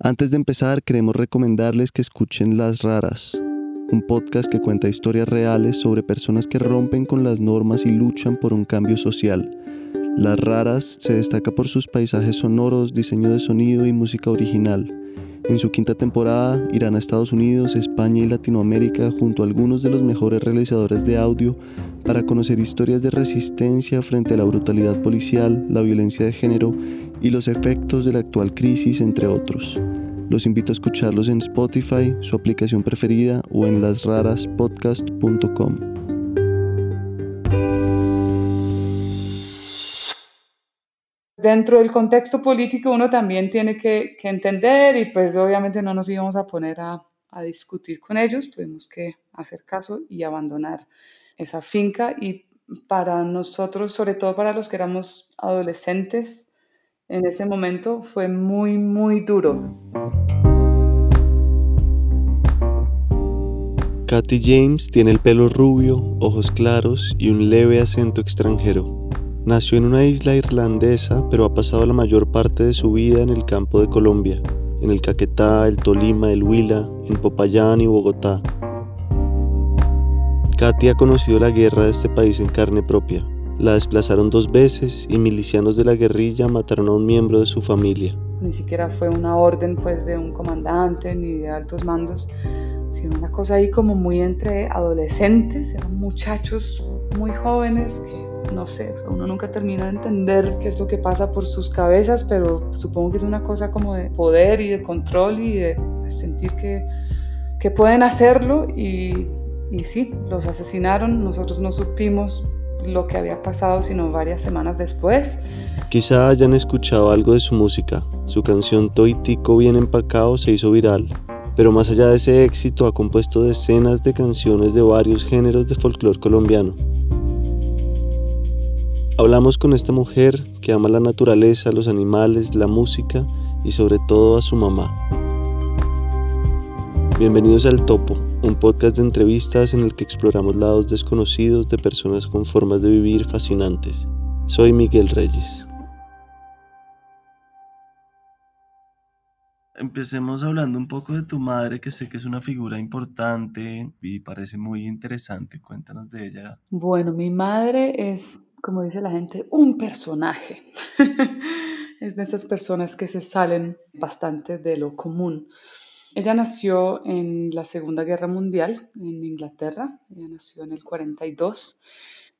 Antes de empezar, queremos recomendarles que escuchen Las Raras, un podcast que cuenta historias reales sobre personas que rompen con las normas y luchan por un cambio social. Las Raras se destaca por sus paisajes sonoros, diseño de sonido y música original. En su quinta temporada irán a Estados Unidos, España y Latinoamérica junto a algunos de los mejores realizadores de audio para conocer historias de resistencia frente a la brutalidad policial, la violencia de género y los efectos de la actual crisis, entre otros. Los invito a escucharlos en Spotify, su aplicación preferida o en lasraraspodcast.com. Dentro del contexto político uno también tiene que, entender y pues obviamente no nos íbamos a poner a, a discutir con ellos, tuvimos que hacer caso y abandonar esa finca y para nosotros, sobre todo para los que éramos adolescentes, en ese momento fue muy, muy duro. Katy James tiene el pelo rubio, ojos claros y un leve acento extranjero. Nació en una isla irlandesa, pero ha pasado la mayor parte de su vida en el campo de Colombia, en el Caquetá, el Tolima, el Huila, en Popayán y Bogotá. Katy ha conocido la guerra de este país en carne propia. La desplazaron dos veces y milicianos de la guerrilla mataron a un miembro de su familia. Ni siquiera fue una orden pues de un comandante ni de altos mandos, sino una cosa ahí como muy entre adolescentes, eran muchachos muy jóvenes que no sé, uno nunca termina de entender qué es lo que pasa por sus cabezas, pero supongo que es una cosa como de poder y de control y de sentir que, que pueden hacerlo y, y sí, los asesinaron, nosotros no supimos lo que había pasado, sino varias semanas después. Quizá hayan escuchado algo de su música. Su canción Toitico bien empacado se hizo viral, pero más allá de ese éxito ha compuesto decenas de canciones de varios géneros de folclore colombiano. Hablamos con esta mujer que ama la naturaleza, los animales, la música y sobre todo a su mamá. Bienvenidos al Topo, un podcast de entrevistas en el que exploramos lados desconocidos de personas con formas de vivir fascinantes. Soy Miguel Reyes. Empecemos hablando un poco de tu madre, que sé que es una figura importante y parece muy interesante. Cuéntanos de ella. Bueno, mi madre es, como dice la gente, un personaje. es de esas personas que se salen bastante de lo común. Ella nació en la Segunda Guerra Mundial en Inglaterra, ella nació en el 42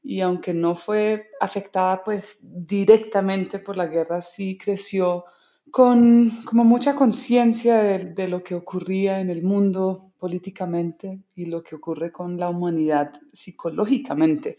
y aunque no fue afectada pues directamente por la guerra, sí creció con como mucha conciencia de, de, lo que ocurría en el mundo políticamente y lo que ocurre con la humanidad psicológicamente.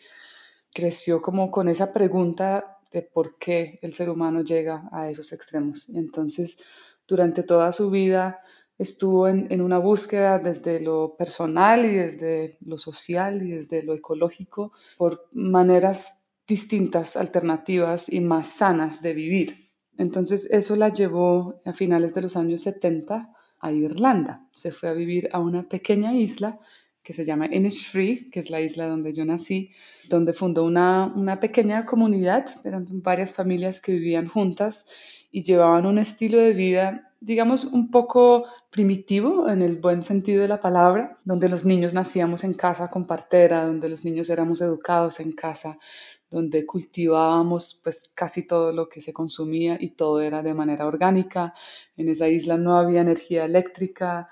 Creció como con esa pregunta de por qué el ser humano llega a esos extremos. Entonces, durante toda su vida, estuvo en, una búsqueda desde lo personal y desde lo social y desde lo ecológico por maneras distintas, alternativas y más sanas de vivir. Entonces eso la llevó a finales de los años 70 a Irlanda. Se fue a vivir a una pequeña isla que se llama Innisfree, que es la isla donde yo nací, donde fundó una, una pequeña comunidad, eran varias familias que vivían juntas y llevaban un estilo de vida digamos, un poco primitivo en el buen sentido de la palabra, donde los niños nacíamos en casa con partera, donde los niños éramos educados en casa, donde cultivábamos pues casi todo lo que se consumía y todo era de manera orgánica. En esa isla no había energía eléctrica,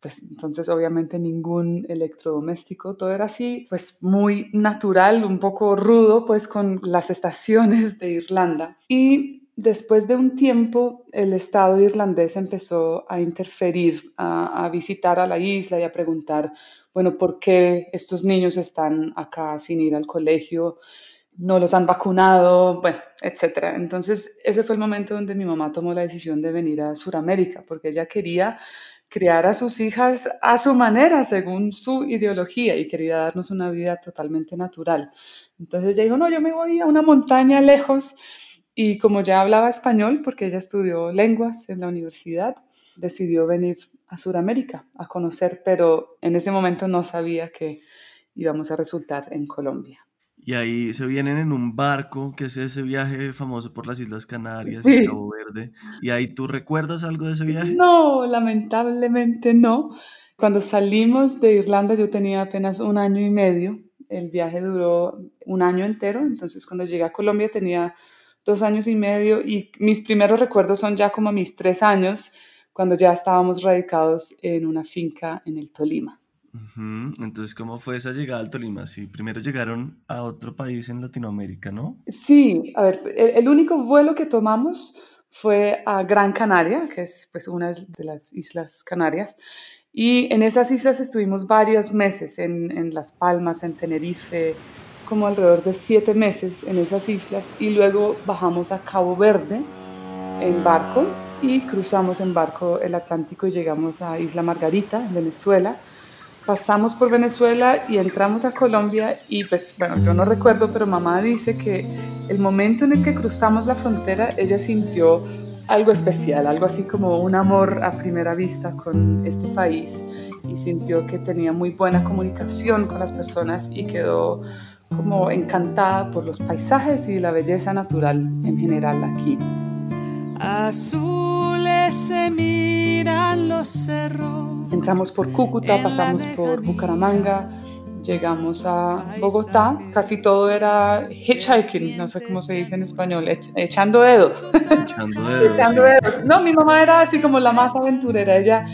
pues entonces obviamente ningún electrodoméstico, todo era así, pues muy natural, un poco rudo, pues con las estaciones de Irlanda. Y Después de un tiempo, el Estado irlandés empezó a interferir, a, visitar a la isla y a preguntar, bueno, ¿por qué estos niños están acá sin ir al colegio? No los han vacunado, bueno, etc. Entonces, ese fue el momento donde mi mamá tomó la decisión de venir a Sudamérica, porque ella quería criar a sus hijas a su manera, según su ideología, y quería darnos una vida totalmente natural. Entonces ella dijo, no, yo me voy a una montaña lejos y como ya hablaba español, porque ella estudió lenguas en la universidad, decidió venir a Sudamérica a conocer, pero en ese momento no sabía que íbamos a resultar en Colombia. Y ahí se vienen en un barco, que es ese viaje famoso por las Islas Canarias y Cabo Verde. ¿Y ahí tú recuerdas algo de ese viaje? No, lamentablemente no. Cuando salimos de Irlanda yo tenía apenas un año y medio. El viaje duró un año entero, entonces cuando llegué a Colombia tenía dos años y medio y mis primeros recuerdos son ya como mis tres años, cuando ya estábamos radicados en una finca en el Tolima. Entonces, ¿cómo fue esa llegada al Tolima? Sí, primero llegaron a otro país en Latinoamérica, ¿no? Sí, a ver, el, único vuelo que tomamos fue a Gran Canaria, que es pues una de las Islas Canarias, y en esas islas estuvimos varios meses, en, en Las Palmas, en Tenerife, como alrededor de siete meses en esas islas, y luego bajamos a Cabo Verde en barco y cruzamos en barco el Atlántico y llegamos a Isla Margarita, en Venezuela pasamos por Venezuela y entramos a Colombia y pues bueno, yo no recuerdo, pero mamá dice que el momento en el que cruzamos la frontera, ella sintió algo especial, algo así como un amor a primera vista con este país y sintió que tenía muy buena comunicación con las personas y quedó como encantada por los paisajes y la belleza natural en general aquí. Azules se miran los cerros Entramos por Cúcuta, pasamos por Bucaramanga, llegamos a Bogotá, casi todo era hitchhiking, no sé cómo se dice en español, echando dedos. Echando dedos. No, mi mamá era así como la más aventurera, ella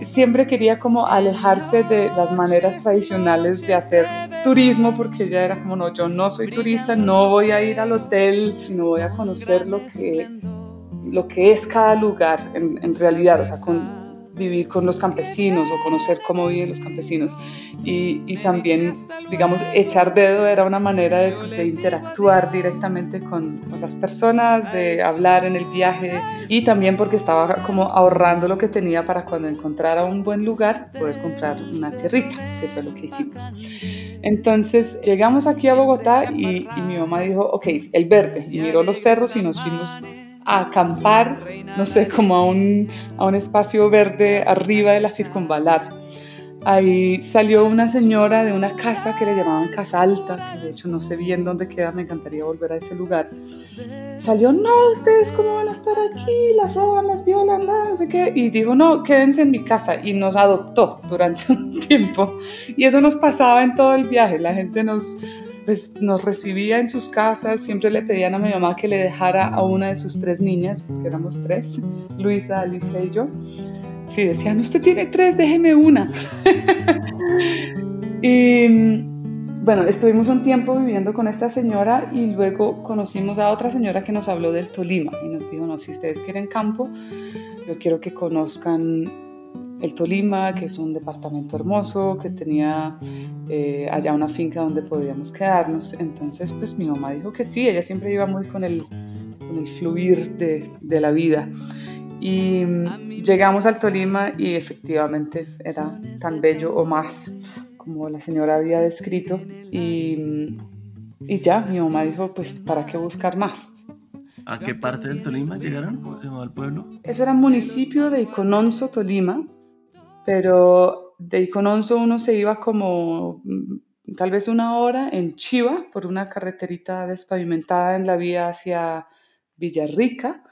siempre quería como alejarse de las maneras tradicionales de hacer turismo porque ella era como no, yo no soy turista, no voy a ir al hotel, sino voy a conocer lo que, lo que es cada lugar en, en realidad, o sea, con vivir con los campesinos o conocer cómo viven los campesinos. Y, también, digamos, echar dedo era una manera de, interactuar directamente con, con, las personas, de hablar en el viaje y también porque estaba como ahorrando lo que tenía para cuando encontrara un buen lugar poder comprar una tierrita, que fue lo que hicimos. Entonces llegamos aquí a Bogotá y, y mi mamá dijo, ok, el verde, y miró los cerros y nos fuimos a acampar, no sé, como a un, a un espacio verde arriba de la circunvalar. Ahí salió una señora de una casa que le llamaban Casa Alta, que de hecho no sé bien dónde queda, me encantaría volver a ese lugar. Salió, no, ustedes cómo van a estar aquí, las roban, las violan, no sé qué. Y dijo, no, quédense en mi casa. Y nos adoptó durante un tiempo. Y eso nos pasaba en todo el viaje. La gente nos, pues nos recibía en sus casas, siempre le pedían a mi mamá que le dejara a una de sus tres niñas, porque éramos tres, Luisa, Alicia y yo. Sí, decían, usted tiene tres, déjeme una. y bueno, estuvimos un tiempo viviendo con esta señora y luego conocimos a otra señora que nos habló del Tolima y nos dijo, no, si ustedes quieren campo, yo quiero que conozcan el Tolima, que es un departamento hermoso, que tenía eh, allá una finca donde podíamos quedarnos. Entonces, pues mi mamá dijo que sí, ella siempre iba muy con el, con el fluir de, de la vida. Y mm, llegamos al Tolima y efectivamente era tan bello o más como la señora había descrito. Y, mm, y ya, mi mamá dijo, pues, ¿para qué buscar más? ¿A qué parte del Tolima llegaron? ¿Al pueblo? Eso era municipio de Icononso, Tolima pero de Icononso uno se iba como mm, tal vez una hora en Chiva por una carreterita despavimentada en la vía hacia Villarrica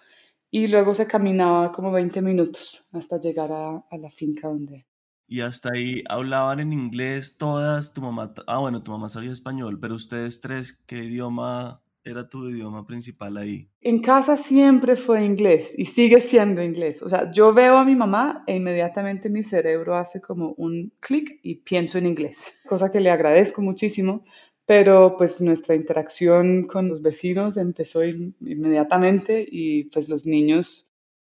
y luego se caminaba como 20 minutos hasta llegar a, a la finca donde... Y hasta ahí hablaban en inglés todas, tu mamá, ah bueno, tu mamá sabía español, pero ustedes tres, ¿qué idioma era tu idioma principal ahí? En casa siempre fue inglés y sigue siendo inglés. O sea, yo veo a mi mamá e inmediatamente mi cerebro hace como un clic y pienso en inglés, cosa que le agradezco muchísimo. Pero pues nuestra interacción con los vecinos empezó inmediatamente y pues los niños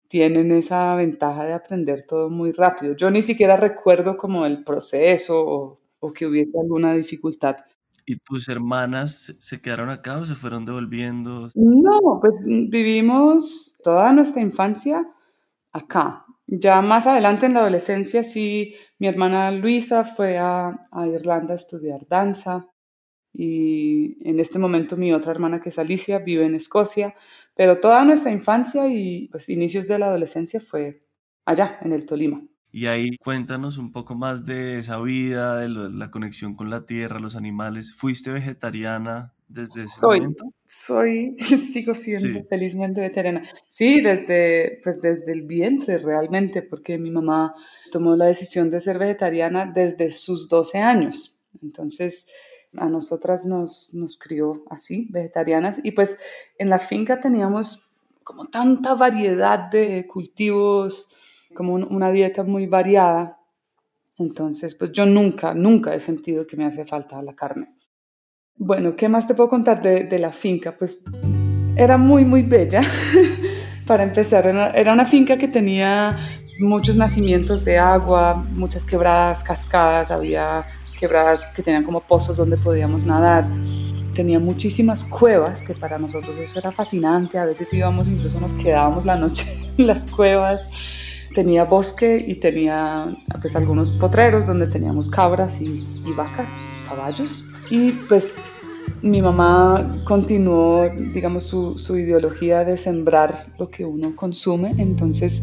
tienen esa ventaja de aprender todo muy rápido. Yo ni siquiera recuerdo como el proceso o, o que hubiese alguna dificultad. ¿Y tus hermanas se quedaron acá o se fueron devolviendo? No, pues mm, vivimos toda nuestra infancia acá. Ya más adelante en la adolescencia sí, mi hermana Luisa fue a, Irlanda a estudiar danza y en este momento mi otra hermana que es Alicia vive en Escocia, pero toda nuestra infancia y pues inicios de la adolescencia fue allá, en el Tolima. Y ahí cuéntanos un poco más de esa vida, de la conexión con la tierra, los animales. ¿Fuiste vegetariana desde ese soy, momento? Soy, sigo siendo felizmente vegetariana. Sí, desde, pues desde el vientre realmente, porque mi mamá tomó la decisión de ser vegetariana desde sus 12 años. Entonces, a nosotras nos, nos crió así, vegetarianas. Y pues en la finca teníamos como tanta variedad de cultivos, como una dieta muy variada. Entonces, pues yo nunca, nunca he sentido que me hace falta la carne. Bueno, ¿qué más te puedo contar de, la finca? Pues era muy, muy bella. Para empezar, era una finca que tenía muchos nacimientos de agua, muchas quebradas, cascadas, había quebradas que tenían como pozos donde podíamos nadar. Tenía muchísimas cuevas, que para nosotros eso era fascinante. A veces íbamos, incluso nos quedábamos la noche en las cuevas. Tenía bosque y tenía pues algunos potreros donde teníamos cabras y, vacas, caballos. Y pues mi mamá continuó, digamos, su, su, ideología de sembrar lo que uno consume. Entonces,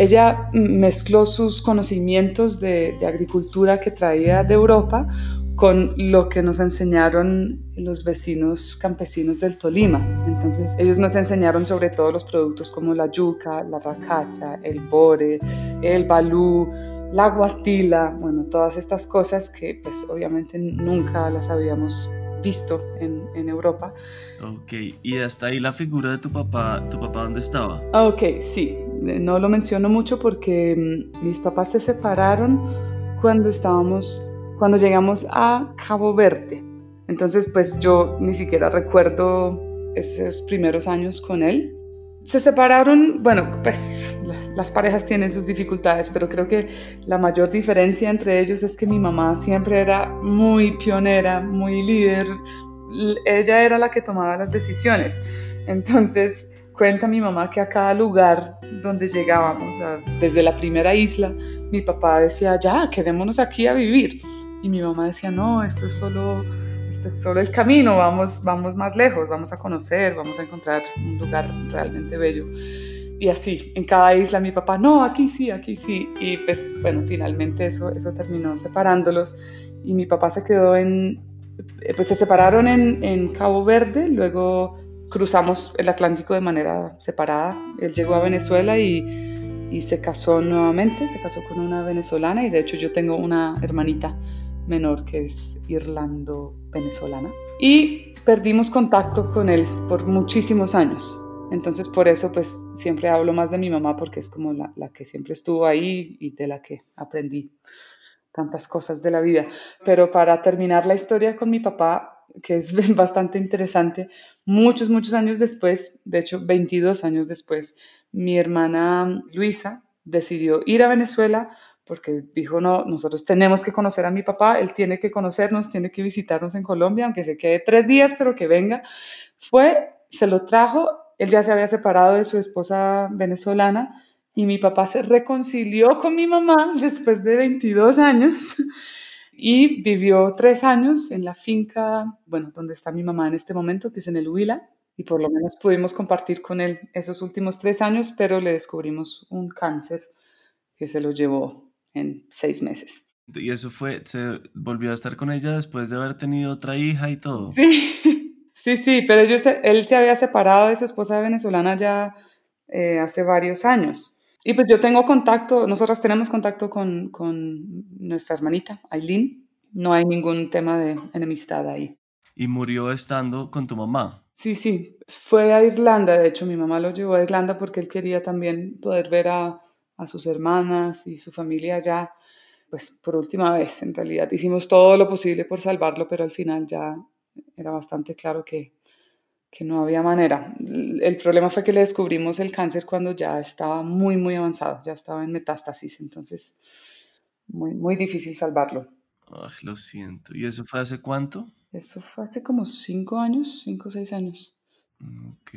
ella mezcló sus conocimientos de, agricultura que traía de Europa con lo que nos enseñaron los vecinos campesinos del Tolima. Entonces, ellos nos enseñaron sobre todo los productos como la yuca, la racacha, el bore, el balú, la guatila, bueno, todas estas cosas que pues obviamente nunca las habíamos visto en, en, Europa. Ok, y hasta ahí la figura de tu papá, ¿tu papá dónde estaba? Ok, sí, no lo menciono mucho porque mm, mis papás se separaron cuando estábamos, cuando llegamos a Cabo Verde. Entonces, pues yo ni siquiera recuerdo esos primeros años con él. Se separaron, bueno, pues las parejas tienen sus dificultades, pero creo que la mayor diferencia entre ellos es que mi mamá siempre era muy pionera, muy líder, ella era la que tomaba las decisiones. Entonces, cuenta mi mamá que a cada lugar donde llegábamos, desde la primera isla, mi papá decía, ya, quedémonos aquí a vivir. Y mi mamá decía, no, esto es solo este solo el camino, vamos, vamos más lejos, vamos a conocer, vamos a encontrar un lugar realmente bello. Y así, en cada isla mi papá, no, aquí sí, aquí sí. Y pues bueno, finalmente eso, eso terminó separándolos y mi papá se quedó en, eh, pues se separaron en, en Cabo Verde, luego cruzamos el Atlántico de manera separada. Él llegó a Venezuela y, y se casó nuevamente, se casó con una venezolana y de hecho yo tengo una hermanita menor que es irlando-venezolana. Y perdimos contacto con él por muchísimos años. Entonces por eso pues siempre hablo más de mi mamá porque es como la, la que siempre estuvo ahí y de la que aprendí tantas cosas de la vida. Pero para terminar la historia con mi papá, que es bastante interesante, muchos, muchos años después, de hecho 22 años después, mi hermana Luisa decidió ir a Venezuela porque dijo, no, nosotros tenemos que conocer a mi papá, él tiene que conocernos, tiene que visitarnos en Colombia, aunque se quede tres días, pero que venga. Fue, se lo trajo, él ya se había separado de su esposa venezolana y mi papá se reconcilió con mi mamá después de 22 años y vivió tres años en la finca, bueno, donde está mi mamá en este momento, que es en el Huila, y por lo menos pudimos compartir con él esos últimos tres años, pero le descubrimos un cáncer que se lo llevó en seis meses. Y eso fue, se volvió a estar con ella después de haber tenido otra hija y todo. Sí, sí, sí, pero ellos, él se había separado de su esposa venezolana ya eh, hace varios años. Y pues yo tengo contacto, nosotras tenemos contacto con, con nuestra hermanita, Aileen. No hay ningún tema de enemistad ahí. ¿Y murió estando con tu mamá? Sí, sí, fue a Irlanda, de hecho mi mamá lo llevó a Irlanda porque él quería también poder ver a, a sus hermanas y su familia ya, pues por última vez, en realidad hicimos todo lo posible por salvarlo, pero al final ya era bastante claro que, que no había manera. El problema fue que le descubrimos el cáncer cuando ya estaba muy, muy avanzado, ya estaba en metástasis, entonces muy, muy difícil salvarlo. Ay, lo siento. ¿Y eso fue hace cuánto? Eso fue hace como cinco años, cinco o seis años. Ok.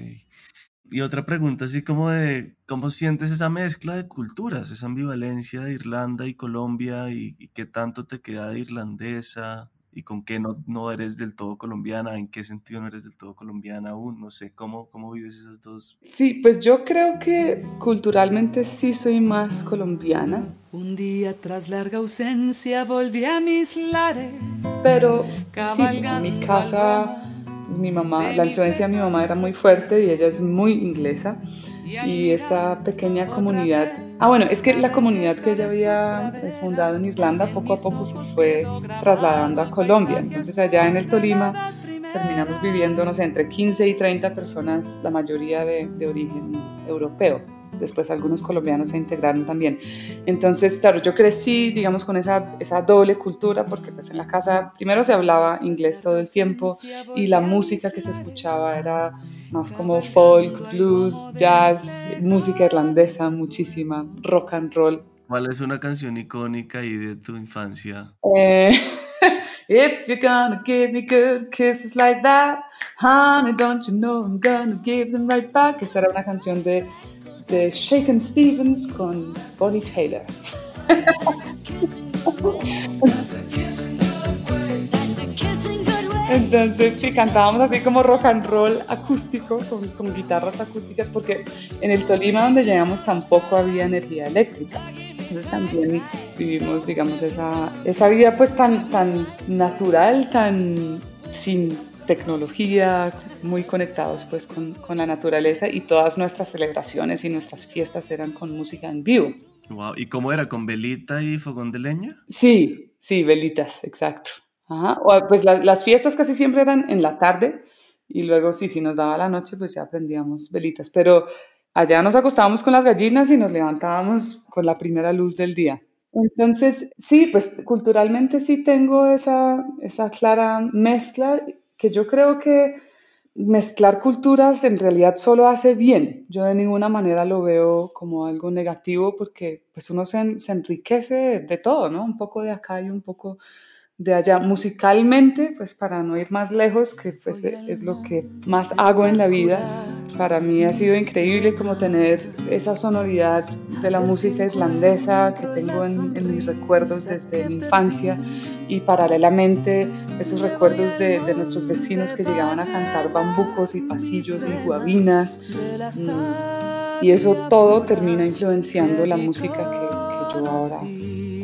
Y otra pregunta así como de, ¿cómo sientes esa mezcla de culturas, esa ambivalencia de Irlanda y Colombia y, qué tanto te queda de irlandesa, y con qué no, no eres del todo colombiana, en qué sentido no eres del todo colombiana aún, no sé, ¿cómo, cómo vives esas dos? Sí, pues yo creo que culturalmente sí soy más colombiana. Un día tras larga ausencia volví a mis lares. Pero sí, en mi casa, pues mi mamá, la influencia de mi mamá era muy fuerte y ella es muy inglesa y esta pequeña comunidad. Ah, bueno, es que la comunidad que ella había fundado en Islanda poco a poco se fue trasladando a Colombia. Entonces allá en el Tolima terminamos viviendo, no sé, entre 15 y 30 personas, la mayoría de, de origen europeo después algunos colombianos se integraron también. Entonces, claro, yo crecí, digamos, con esa, esa doble cultura, porque pues en la casa primero se hablaba inglés todo el tiempo y la música que se escuchaba era más como folk, blues, jazz, música irlandesa, muchísima, rock and roll. ¿Cuál es una canción icónica ahí de tu infancia? Eh, If you're gonna give me good kisses like that, honey, don't you know I'm gonna give them right back. Esa era una canción de de Shaken Stevens con Bonnie Taylor. Entonces sí, cantábamos así como rock and roll acústico, con, con, guitarras acústicas, porque en el Tolima donde llegamos tampoco había energía eléctrica. Entonces también vivimos, digamos, esa, esa vida pues tan, tan natural, tan sin tecnología, muy conectados pues con, con, la naturaleza y todas nuestras celebraciones y nuestras fiestas eran con música en vivo. Wow. ¿Y cómo era? ¿Con velita y fogón de leña? Sí, sí, velitas, exacto. Ajá. O, pues las fiestas casi siempre eran en la tarde y luego sí, si nos daba la noche pues ya prendíamos velitas, pero allá nos acostábamos con las gallinas y nos levantábamos con la primera luz del día. Entonces, sí, pues culturalmente sí tengo esa, esa clara mezcla que yo creo que mezclar culturas en realidad solo hace bien. Yo de ninguna manera lo veo como algo negativo porque pues uno se, se enriquece de todo, ¿no? Un poco de acá y un poco de allá. Musicalmente, pues para no ir más lejos, que pues es lo que más hago en la vida, para mí ha sido increíble como tener esa sonoridad de la música islandesa que tengo en, en mis recuerdos desde mi infancia y paralelamente esos recuerdos de, de, nuestros vecinos que llegaban a cantar bambucos y pasillos y guabinas. Y, y eso todo termina influenciando la música que, que yo ahora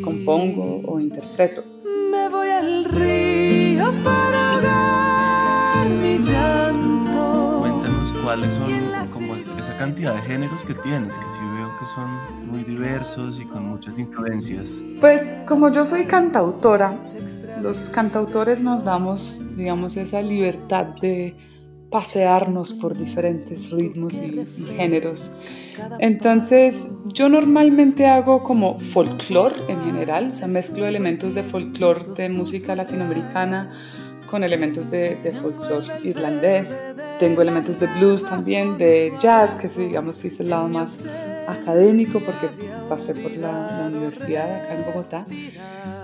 compongo o interpreto. Río para ahogar mi llanto. Cuéntanos cuáles son como esa cantidad de géneros que tienes, que sí veo que son muy diversos y con muchas influencias. Pues como yo soy cantautora, los cantautores nos damos, digamos, esa libertad de pasearnos por diferentes ritmos y, y géneros. Entonces, yo normalmente hago como folclore en general, o sea, mezclo elementos de folclore de música latinoamericana con elementos de, de folclore irlandés. Tengo elementos de blues también, de jazz, que digamos, es el lado más académico porque pasé por la, la universidad acá en Bogotá.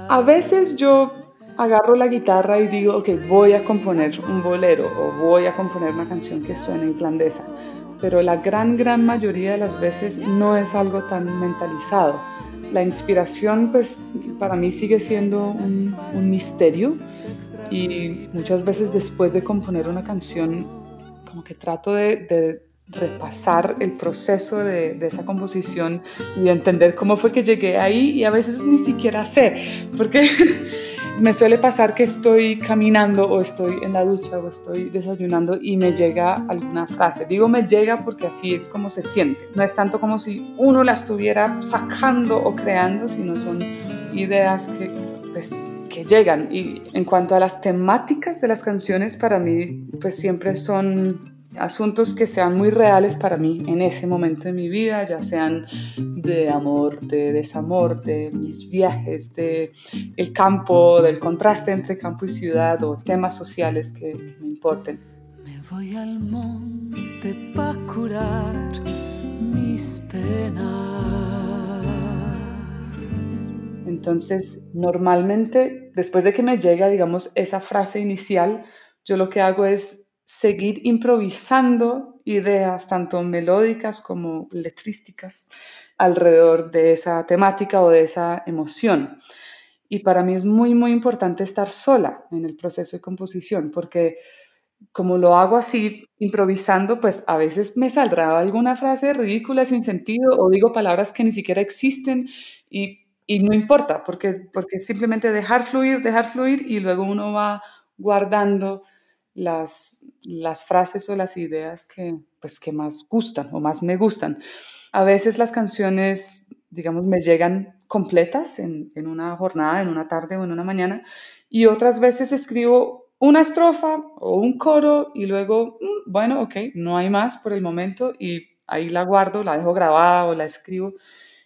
A veces yo agarro la guitarra y digo, ok, voy a componer un bolero o voy a componer una canción que suene irlandesa, pero la gran, gran mayoría de las veces no es algo tan mentalizado. La inspiración, pues, para mí sigue siendo un, un misterio y muchas veces después de componer una canción, como que trato de, de repasar el proceso de, de, esa composición y de entender cómo fue que llegué ahí y a veces ni siquiera sé, porque me suele pasar que estoy caminando o estoy en la ducha o estoy desayunando y me llega alguna frase. Digo me llega porque así es como se siente. No es tanto como si uno la estuviera sacando o creando, sino son ideas que, pues, que llegan. Y en cuanto a las temáticas de las canciones, para mí pues siempre son asuntos que sean muy reales para mí en ese momento de mi vida, ya sean de amor, de desamor, de mis viajes, de el campo, del contraste entre campo y ciudad o temas sociales que, que me importen. Me voy al monte para curar mis penas. Entonces, normalmente, después de que me llega, digamos, esa frase inicial, yo lo que hago es seguir improvisando ideas tanto melódicas como letrísticas alrededor de esa temática o de esa emoción. Y para mí es muy, muy importante estar sola en el proceso de composición, porque como lo hago así, improvisando, pues a veces me saldrá alguna frase ridícula sin sentido o digo palabras que ni siquiera existen y, y no importa, porque, porque simplemente dejar fluir, dejar fluir y luego uno va guardando las, las frases o las ideas que, pues, que más gustan o más me gustan. A veces las canciones, digamos, me llegan completas en, en una jornada, en una tarde o en una mañana y otras veces escribo una estrofa o un coro y luego, mm, bueno, ok, no hay más por el momento y ahí la guardo, la dejo grabada o la escribo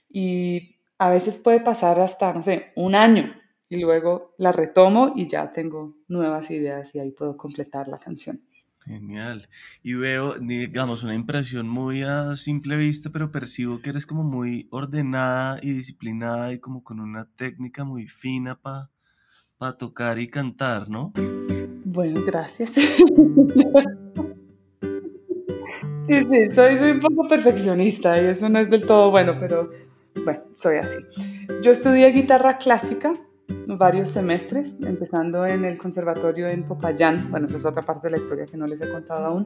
y a veces puede pasar hasta, no sé, un año y luego la retomo y ya tengo nuevas ideas y ahí puedo completar la canción. Genial. Y veo, digamos, una impresión muy a simple vista, pero percibo que eres como muy ordenada y disciplinada y como con una técnica muy fina para tocar y cantar, ¿no? Bueno, gracias. sí, sí, soy un poco perfeccionista y eso no es del todo bueno, pero bueno, soy así. Yo estudié guitarra clásica varios semestres, empezando en el conservatorio en Popayán. Bueno, esa es otra parte de la historia que no les he contado aún,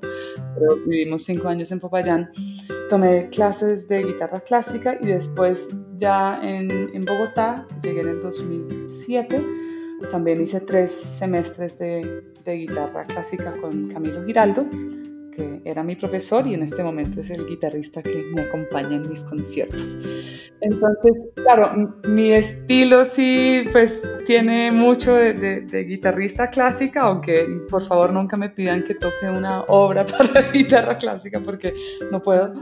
pero vivimos cinco años en Popayán. Tomé clases de guitarra clásica y después ya en, Bogotá, llegué en el 2007 también hice tres semestres de guitarra clásica con Camilo Giraldo, que era mi profesor y en este momento es el guitarrista que me acompaña en mis conciertos. Entonces, claro, mi estilo sí, pues tiene mucho de, de, de, guitarrista clásica, aunque por favor nunca me pidan que toque una obra para guitarra clásica porque no puedo.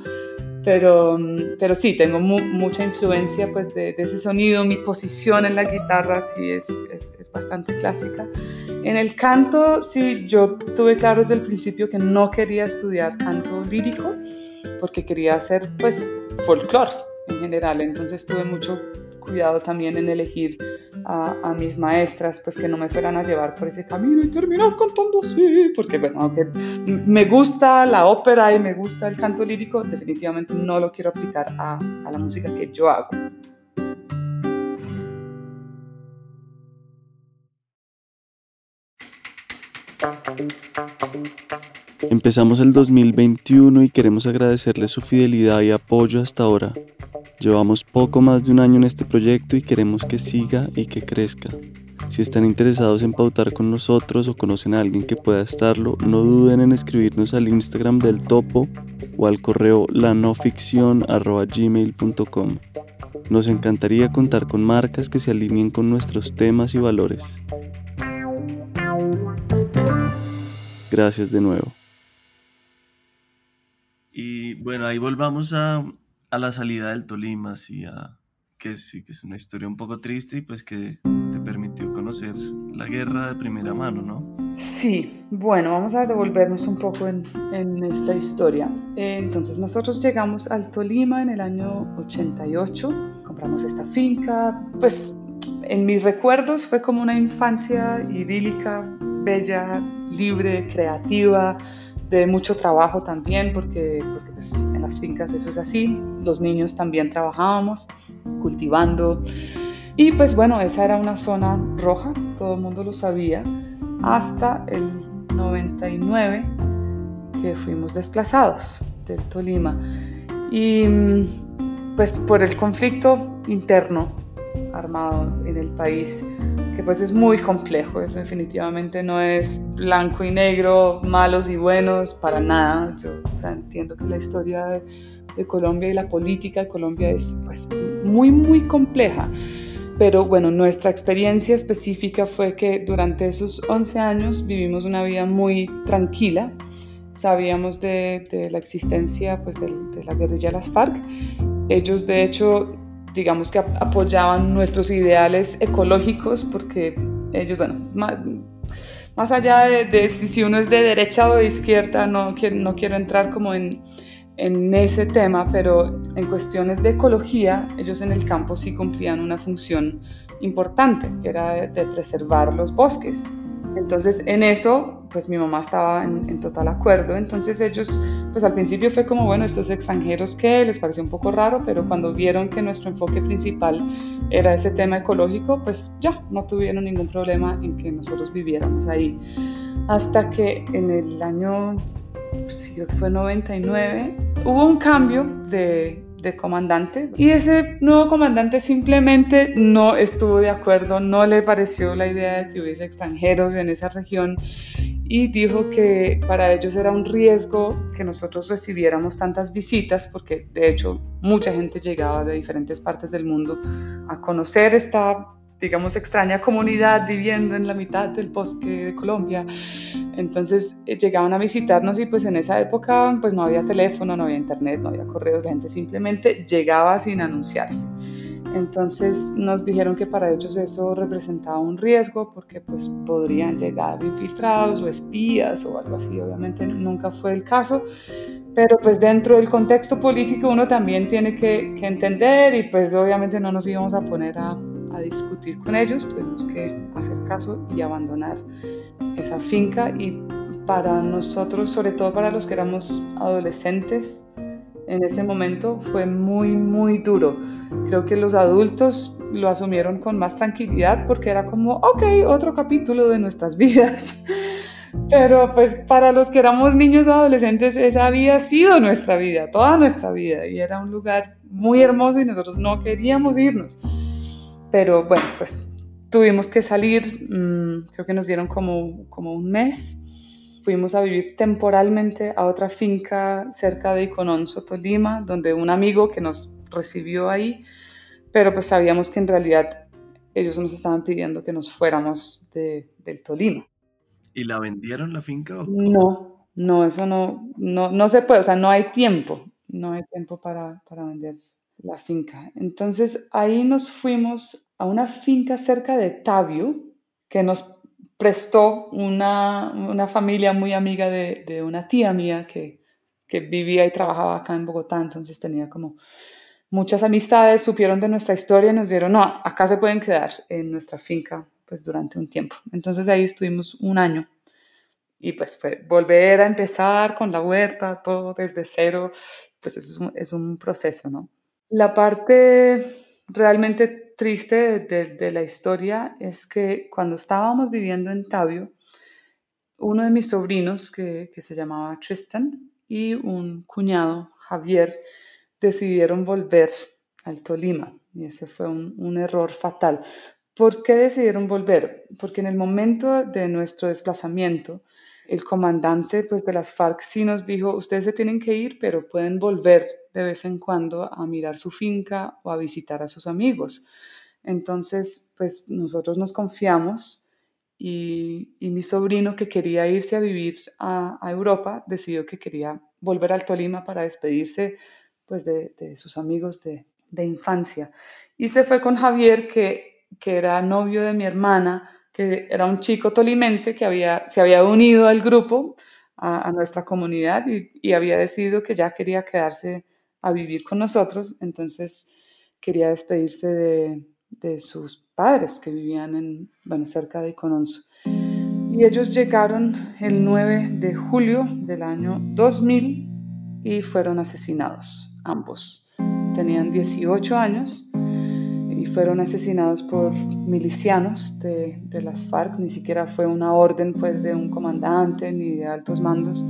Pero, pero sí, tengo mucha influencia pues de, ese sonido, mi posición en la guitarra sí es, es, es, bastante clásica. En el canto, sí, yo tuve claro desde el principio que no quería estudiar canto lírico porque quería hacer pues folclore en general, entonces tuve mucho cuidado también en elegir a, a, mis maestras, pues que no me fueran a llevar por ese camino y terminar cantando así, porque bueno, aunque me gusta la ópera y me gusta el canto lírico, definitivamente no lo quiero aplicar a, a la música que yo hago. Empezamos el 2021 y queremos agradecerle su fidelidad y apoyo hasta ahora. Llevamos poco más de un año en este proyecto y queremos que siga y que crezca. Si están interesados en pautar con nosotros o conocen a alguien que pueda estarlo, no duden en escribirnos al Instagram del Topo o al correo lanoficcion.gmail.com. Nos encantaría contar con marcas que se alineen con nuestros temas y valores. Gracias de nuevo. Y bueno, ahí volvamos a, a la salida del Tolima, sí, que sí, que es una historia un poco triste y pues que te permitió conocer la guerra de primera mano, ¿no? Sí, bueno, vamos a devolvernos un poco en, en esta historia. Eh, entonces nosotros llegamos al Tolima en el año 88, compramos esta finca, pues en mis recuerdos fue como una infancia idílica, bella, libre, creativa, de mucho trabajo también, porque, porque pues, en las fincas eso es así. Los niños también trabajábamos cultivando. Y pues bueno, esa era una zona roja, todo el mundo lo sabía, hasta el 99 que fuimos desplazados del Tolima. Y pues por el conflicto interno armado en el país, que pues es muy complejo, eso definitivamente no es blanco y negro, malos y buenos, para nada. Yo entiendo que la historia de, Colombia y la política de Colombia es pues, muy, muy compleja. Pero bueno, nuestra experiencia específica fue que durante esos 11 años vivimos una vida muy tranquila. Sabíamos de, la existencia pues, de, de la guerrilla las FARC. Ellos de hecho digamos que apoyaban nuestros ideales ecológicos porque ellos, bueno, más, más allá de, de, si uno es de derecha o de izquierda, no no quiero entrar como en, en ese tema, pero en cuestiones de ecología, ellos en el campo sí cumplían una función importante, que era de, de preservar los bosques. Entonces, en eso, pues mi mamá estaba en, en, total acuerdo. Entonces, ellos pues al principio fue como, bueno, estos extranjeros que les pareció un poco raro, pero cuando vieron que nuestro enfoque principal era ese tema ecológico, pues ya, no tuvieron ningún problema en que nosotros viviéramos ahí. Hasta que en el año, sí, creo que fue 99, hubo un cambio de de comandante. Y ese nuevo comandante simplemente no estuvo de acuerdo, no le pareció la idea de que hubiese extranjeros en esa región y dijo que para ellos era un riesgo que nosotros recibiéramos tantas visitas porque de hecho mucha gente llegaba de diferentes partes del mundo a conocer esta digamos, extraña comunidad viviendo en la mitad del bosque de Colombia. Entonces eh, llegaban a visitarnos y pues en esa época pues no había teléfono, no había internet, no había correos, la gente simplemente llegaba sin anunciarse. Entonces nos dijeron que para ellos eso representaba un riesgo porque pues podrían llegar infiltrados o espías o algo así. Obviamente nunca fue el caso, pero pues dentro del contexto político uno también tiene que, que entender y pues obviamente no nos íbamos a poner a, a discutir con ellos, tuvimos que hacer caso y abandonar esa finca y para nosotros, sobre todo para los que éramos adolescentes, en ese momento fue muy, muy duro. Creo que los adultos lo asumieron con más tranquilidad porque era como, ok, otro capítulo de nuestras vidas. Pero pues para los que éramos niños o adolescentes, esa había sido nuestra vida, toda nuestra vida. Y era un lugar muy hermoso y nosotros no queríamos irnos. Pero bueno, pues tuvimos que salir, mm, creo que nos dieron como, como un mes. Fuimos a vivir temporalmente a otra finca cerca de Icononso, Tolima, donde un amigo que nos recibió ahí, pero pues sabíamos que en realidad ellos nos estaban pidiendo que nos fuéramos de, del Tolima. ¿Y la vendieron la finca? No, no, eso no, no, no se puede, o sea, no hay tiempo, no hay tiempo para, para vender la finca. Entonces ahí nos fuimos a una finca cerca de Tabio que nos prestó una, una familia muy amiga de, de una tía mía que, que, vivía y trabajaba acá en Bogotá, entonces tenía como muchas amistades, supieron de nuestra historia y nos dieron, no, acá se pueden quedar en nuestra finca pues durante un tiempo. Entonces ahí estuvimos un año y pues fue volver a empezar con la huerta, todo desde cero, pues es un, es un proceso, ¿no? La parte realmente triste de, la historia es que cuando estábamos viviendo en Tabio, uno de mis sobrinos, que, se llamaba Tristan, y un cuñado, Javier, decidieron volver al Tolima. Y ese fue un, un error fatal. ¿Por qué decidieron volver? Porque en el momento de nuestro desplazamiento, el comandante pues, de las FARC sí nos dijo, ustedes se tienen que ir, pero pueden volver de vez en cuando a mirar su finca o a visitar a sus amigos. Entonces, pues nosotros nos confiamos y, mi sobrino que quería irse a vivir a, Europa decidió que quería volver al Tolima para despedirse pues de, sus amigos de, infancia. Y se fue con Javier, que, que era novio de mi hermana, era un chico tolimense que había, se había unido al grupo, a, nuestra comunidad y, y, había decidido que ya quería quedarse a vivir con nosotros, entonces quería despedirse de, de sus padres que vivían en, bueno, cerca de Icononso. Y ellos llegaron el 9 de julio del año 2000 y fueron asesinados, ambos. Tenían 18 años y fueron asesinados por milicianos de, de, las FARC, ni siquiera fue una orden pues de un comandante ni de altos mandos,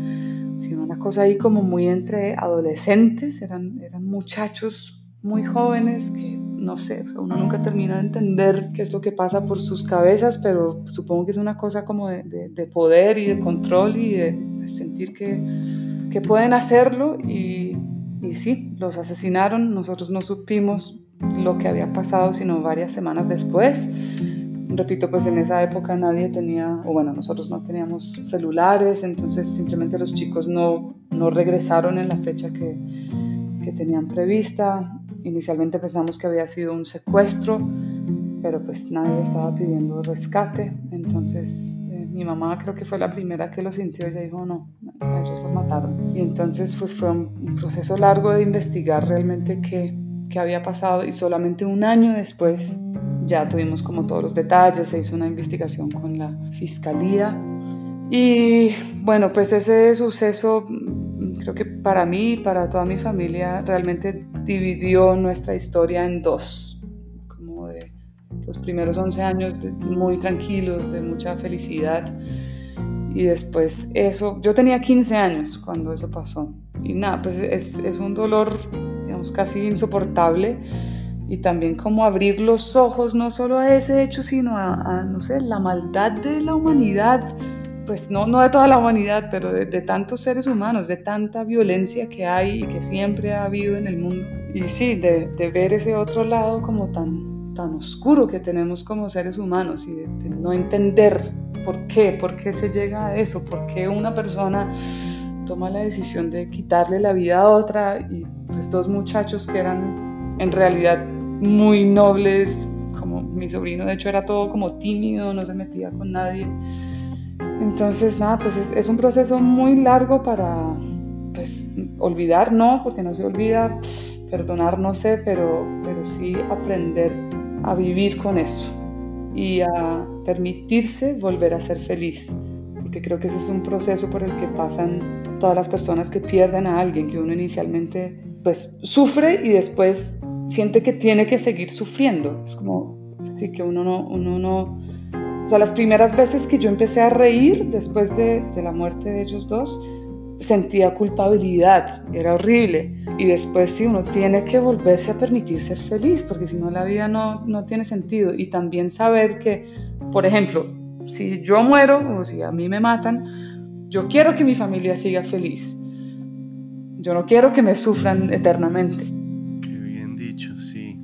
sino una cosa ahí como muy entre adolescentes, eran, eran muchachos muy jóvenes que no sé, uno nunca termina de entender qué es lo que pasa por sus cabezas, pero supongo que es una cosa como de, de, poder y de control y de sentir que, que pueden hacerlo. Y, y sí, los asesinaron, nosotros no supimos lo que había pasado sino varias semanas después. Repito, pues en esa época nadie tenía, o bueno, nosotros no teníamos celulares, entonces simplemente los chicos no, no regresaron en la fecha que, que tenían prevista. Inicialmente pensamos que había sido un secuestro, pero pues nadie estaba pidiendo rescate, entonces eh, mi mamá creo que fue la primera que lo sintió, ella dijo, no, ellos los mataron. Y entonces pues fue un, proceso largo de investigar realmente qué, qué había pasado y solamente un año después ya tuvimos como todos los detalles, se hizo una investigación con la fiscalía y bueno, pues ese suceso creo que para mí y para toda mi familia realmente dividió nuestra historia en dos, como de los primeros 11 años muy tranquilos, de mucha felicidad. Y después eso, yo tenía 15 años cuando eso pasó. Y nada, pues es, es un dolor, casi insoportable. Y también como abrir los ojos no solo a ese hecho, sino a, no sé, la maldad de la humanidad. Pues no, no de toda la humanidad, pero de, tantos seres humanos, de tanta violencia que hay y que siempre ha habido en el mundo. Y sí, de, ver ese otro lado como tan, tan oscuro que tenemos como seres humanos y de, no entender por qué, por qué se llega a eso, por qué una persona toma la decisión de quitarle la vida a otra pues dos muchachos que eran en realidad muy nobles, como mi sobrino de hecho era todo como tímido, no se metía con nadie. Entonces nada, pues es, es un proceso muy largo para pues olvidar, no, porque no se olvida, perdonar no sé, pero, pero sí aprender a vivir con eso y a permitirse volver a ser feliz, porque creo que ese es un proceso por el que pasan todas las personas que pierden a alguien que uno inicialmente pues sufre y después siente que tiene que seguir sufriendo. Es como, sí, que uno no, uno no... O sea, las primeras veces que yo empecé a reír después de, la muerte de ellos dos, sentía culpabilidad, era horrible. Y después sí, uno tiene que volverse a permitir ser feliz, porque si no la vida no, no tiene sentido. Y también saber que, por ejemplo, si yo muero o si a mí me matan, yo quiero que mi familia siga feliz. Yo no quiero que me sufran eternamente. Qué bien dicho, sí.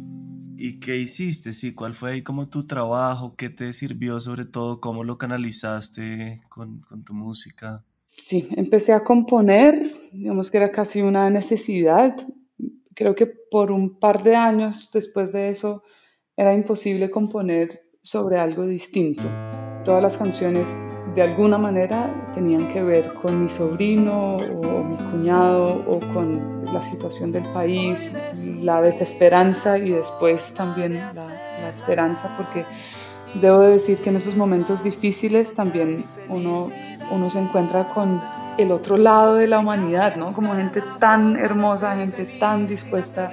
¿Y qué hiciste? Sí, ¿cuál fue ahí como tu trabajo? ¿Qué te sirvió sobre todo? ¿Cómo lo canalizaste con, con tu música? Sí, empecé a componer, digamos que era casi una necesidad. Creo que por un par de años después de eso era imposible componer sobre algo distinto. Todas las canciones de alguna manera tenían que ver con mi sobrino o mi cuñado o con la situación del país, la desesperanza y después también la, esperanza, porque debo decir que en esos momentos difíciles también uno uno se encuentra con el otro lado de la humanidad, ¿no? Como gente tan hermosa, gente tan dispuesta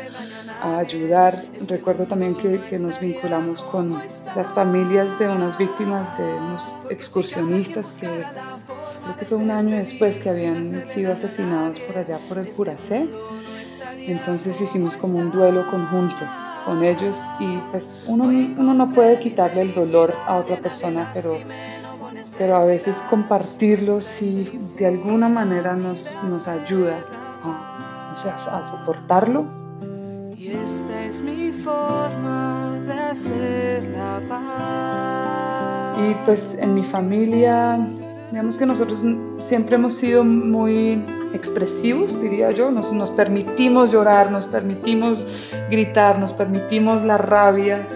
a ayudar. Recuerdo también que, nos vinculamos con las familias de unas víctimas de unos excursionistas que creo que fue un año después que habían sido asesinados por allá por el Puracé. Entonces hicimos como un duelo conjunto con ellos y pues uno, uno no puede quitarle el dolor a otra persona, pero pero a veces compartirlo sí de alguna manera nos, nos ayuda a soportarlo. Y esta es mi forma de hacer la paz. Y pues en mi familia, digamos que nosotros siempre hemos sido muy expresivos, diría yo, nos, nos permitimos llorar, nos permitimos gritar, nos permitimos la rabia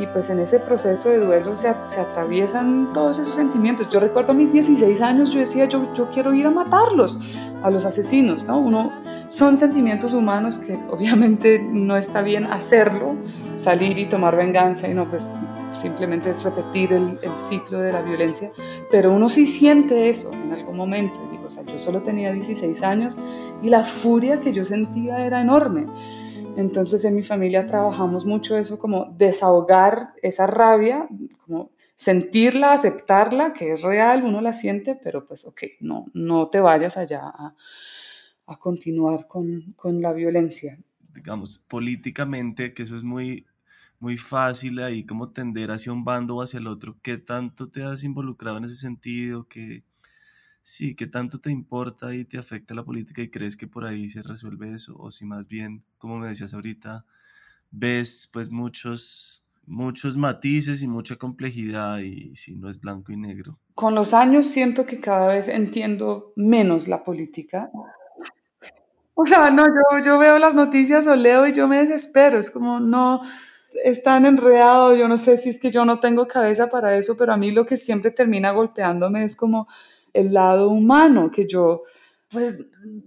y pues en ese proceso de duelo se, se, atraviesan todos esos sentimientos. Yo recuerdo a mis 16 años, yo decía, yo, yo quiero ir a matarlos, a los asesinos, ¿no? Uno, son sentimientos humanos que obviamente no está bien hacerlo, salir y tomar venganza y no, pues simplemente es repetir el, ciclo de la violencia, pero uno sí siente eso en algún momento. Digo, o sea, yo solo tenía 16 años y la furia que yo sentía era enorme. Entonces en mi familia trabajamos mucho eso como desahogar esa rabia, como sentirla, aceptarla, que es real, uno la siente, pero pues ok, no, no te vayas allá a, a continuar con, con, la violencia. Digamos, políticamente, que eso es muy, muy fácil ahí como tender hacia un bando o hacia el otro, ¿qué tanto te has involucrado en ese sentido? ¿Qué, Sí, ¿qué tanto te importa y te afecta la política y crees que por ahí se resuelve eso? O si más bien, como me decías ahorita, ves pues muchos, muchos matices y mucha complejidad y si no es blanco y negro. Con los años siento que cada vez entiendo menos la política. O sea, no, yo, yo veo las noticias o leo y yo me desespero. Es como, no, es tan enredado, yo no sé si es que yo no tengo cabeza para eso, pero a mí lo que siempre termina golpeándome es como el lado humano, que yo pues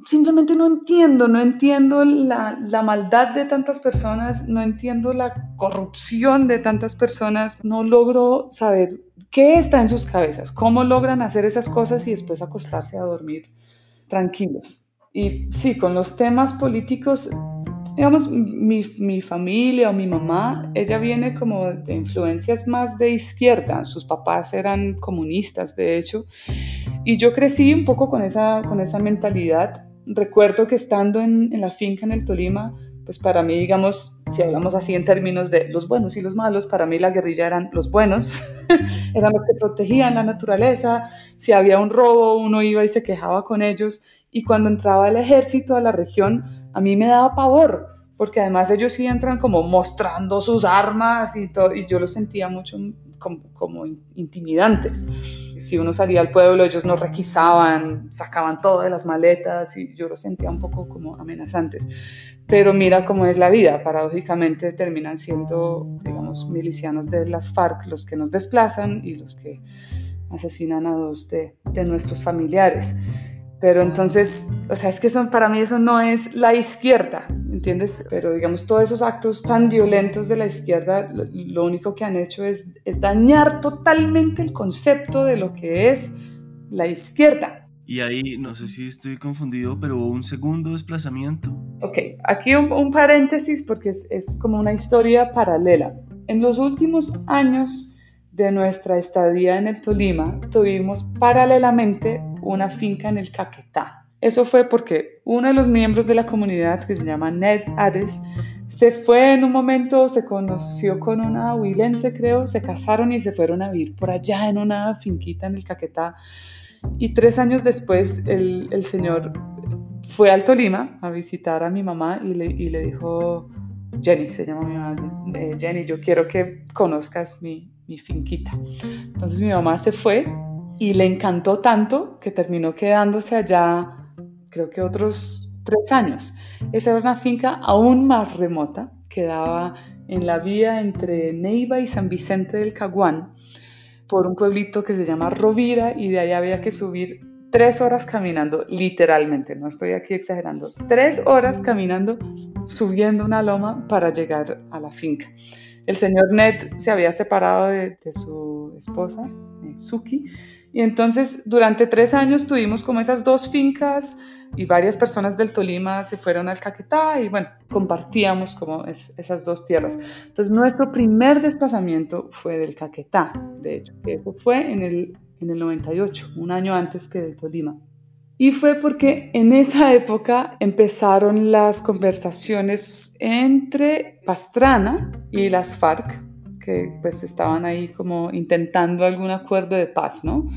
simplemente no entiendo, no entiendo la, la, maldad de tantas personas, no entiendo la corrupción de tantas personas, no logro saber qué está en sus cabezas, cómo logran hacer esas cosas y después acostarse a dormir tranquilos. Y sí, con los temas políticos, digamos, mi, mi, familia o mi mamá, ella viene como de influencias más de izquierda, sus papás eran comunistas, de hecho, y yo crecí un poco con esa, con esa mentalidad. Recuerdo que estando en la finca en el Tolima, pues para mí, digamos, si hablamos así en términos de los buenos y los malos, para mí la guerrilla eran los buenos, eran los que protegían la naturaleza, si había un robo, uno iba y se quejaba con ellos, y cuando entraba el ejército a la región, a mí me daba pavor, porque además ellos sí entran como mostrando sus armas y, todo, y yo los sentía mucho como, intimidantes. Si uno salía al pueblo, ellos nos requisaban, sacaban todo de las maletas y yo los sentía un poco como amenazantes. Pero mira cómo es la vida, paradójicamente terminan siendo, digamos, milicianos de las FARC los que nos desplazan y los que asesinan a dos de, de nuestros familiares. Pero entonces, o sea, es que son, para mí eso no es la izquierda, ¿entiendes? Pero digamos, todos esos actos tan violentos de la izquierda, lo, único que han hecho es, es dañar totalmente el concepto de lo que es la izquierda. Y ahí, no sé si estoy confundido, pero un segundo desplazamiento. Ok, aquí un, un paréntesis porque es, es como una historia paralela. En los últimos años de nuestra estadía en el Tolima, tuvimos paralelamente una finca en el Caquetá. Eso fue porque uno de los miembros de la comunidad, que se llama Ned Ares, se fue en un momento, se conoció con una huilense, creo, se casaron y se fueron a vivir por allá en una finquita en el Caquetá. Y tres años después, el, el señor fue al Tolima a visitar a mi mamá y le, y le dijo, Jenny, se llama mi mamá, eh, Jenny, yo quiero que conozcas mi, mi finquita. Entonces mi mamá se fue y le encantó tanto que terminó quedándose allá, creo que otros tres años. Esa era una finca aún más remota, quedaba en la vía entre Neiva y San Vicente del Caguán, por un pueblito que se llama Rovira, y de ahí había que subir tres horas caminando, literalmente, no estoy aquí exagerando, tres horas caminando, subiendo una loma para llegar a la finca. El señor Ned se había separado de, de su esposa, Suki, y entonces durante tres años tuvimos como esas dos fincas y varias personas del Tolima se fueron al Caquetá y bueno, compartíamos como esas dos tierras. Entonces nuestro primer desplazamiento fue del Caquetá, de hecho, eso fue en el, en el 98, un año antes que del Tolima. Y fue porque en esa época empezaron las conversaciones entre Pastrana y las FARC que pues estaban ahí como intentando algún acuerdo de paz, ¿no?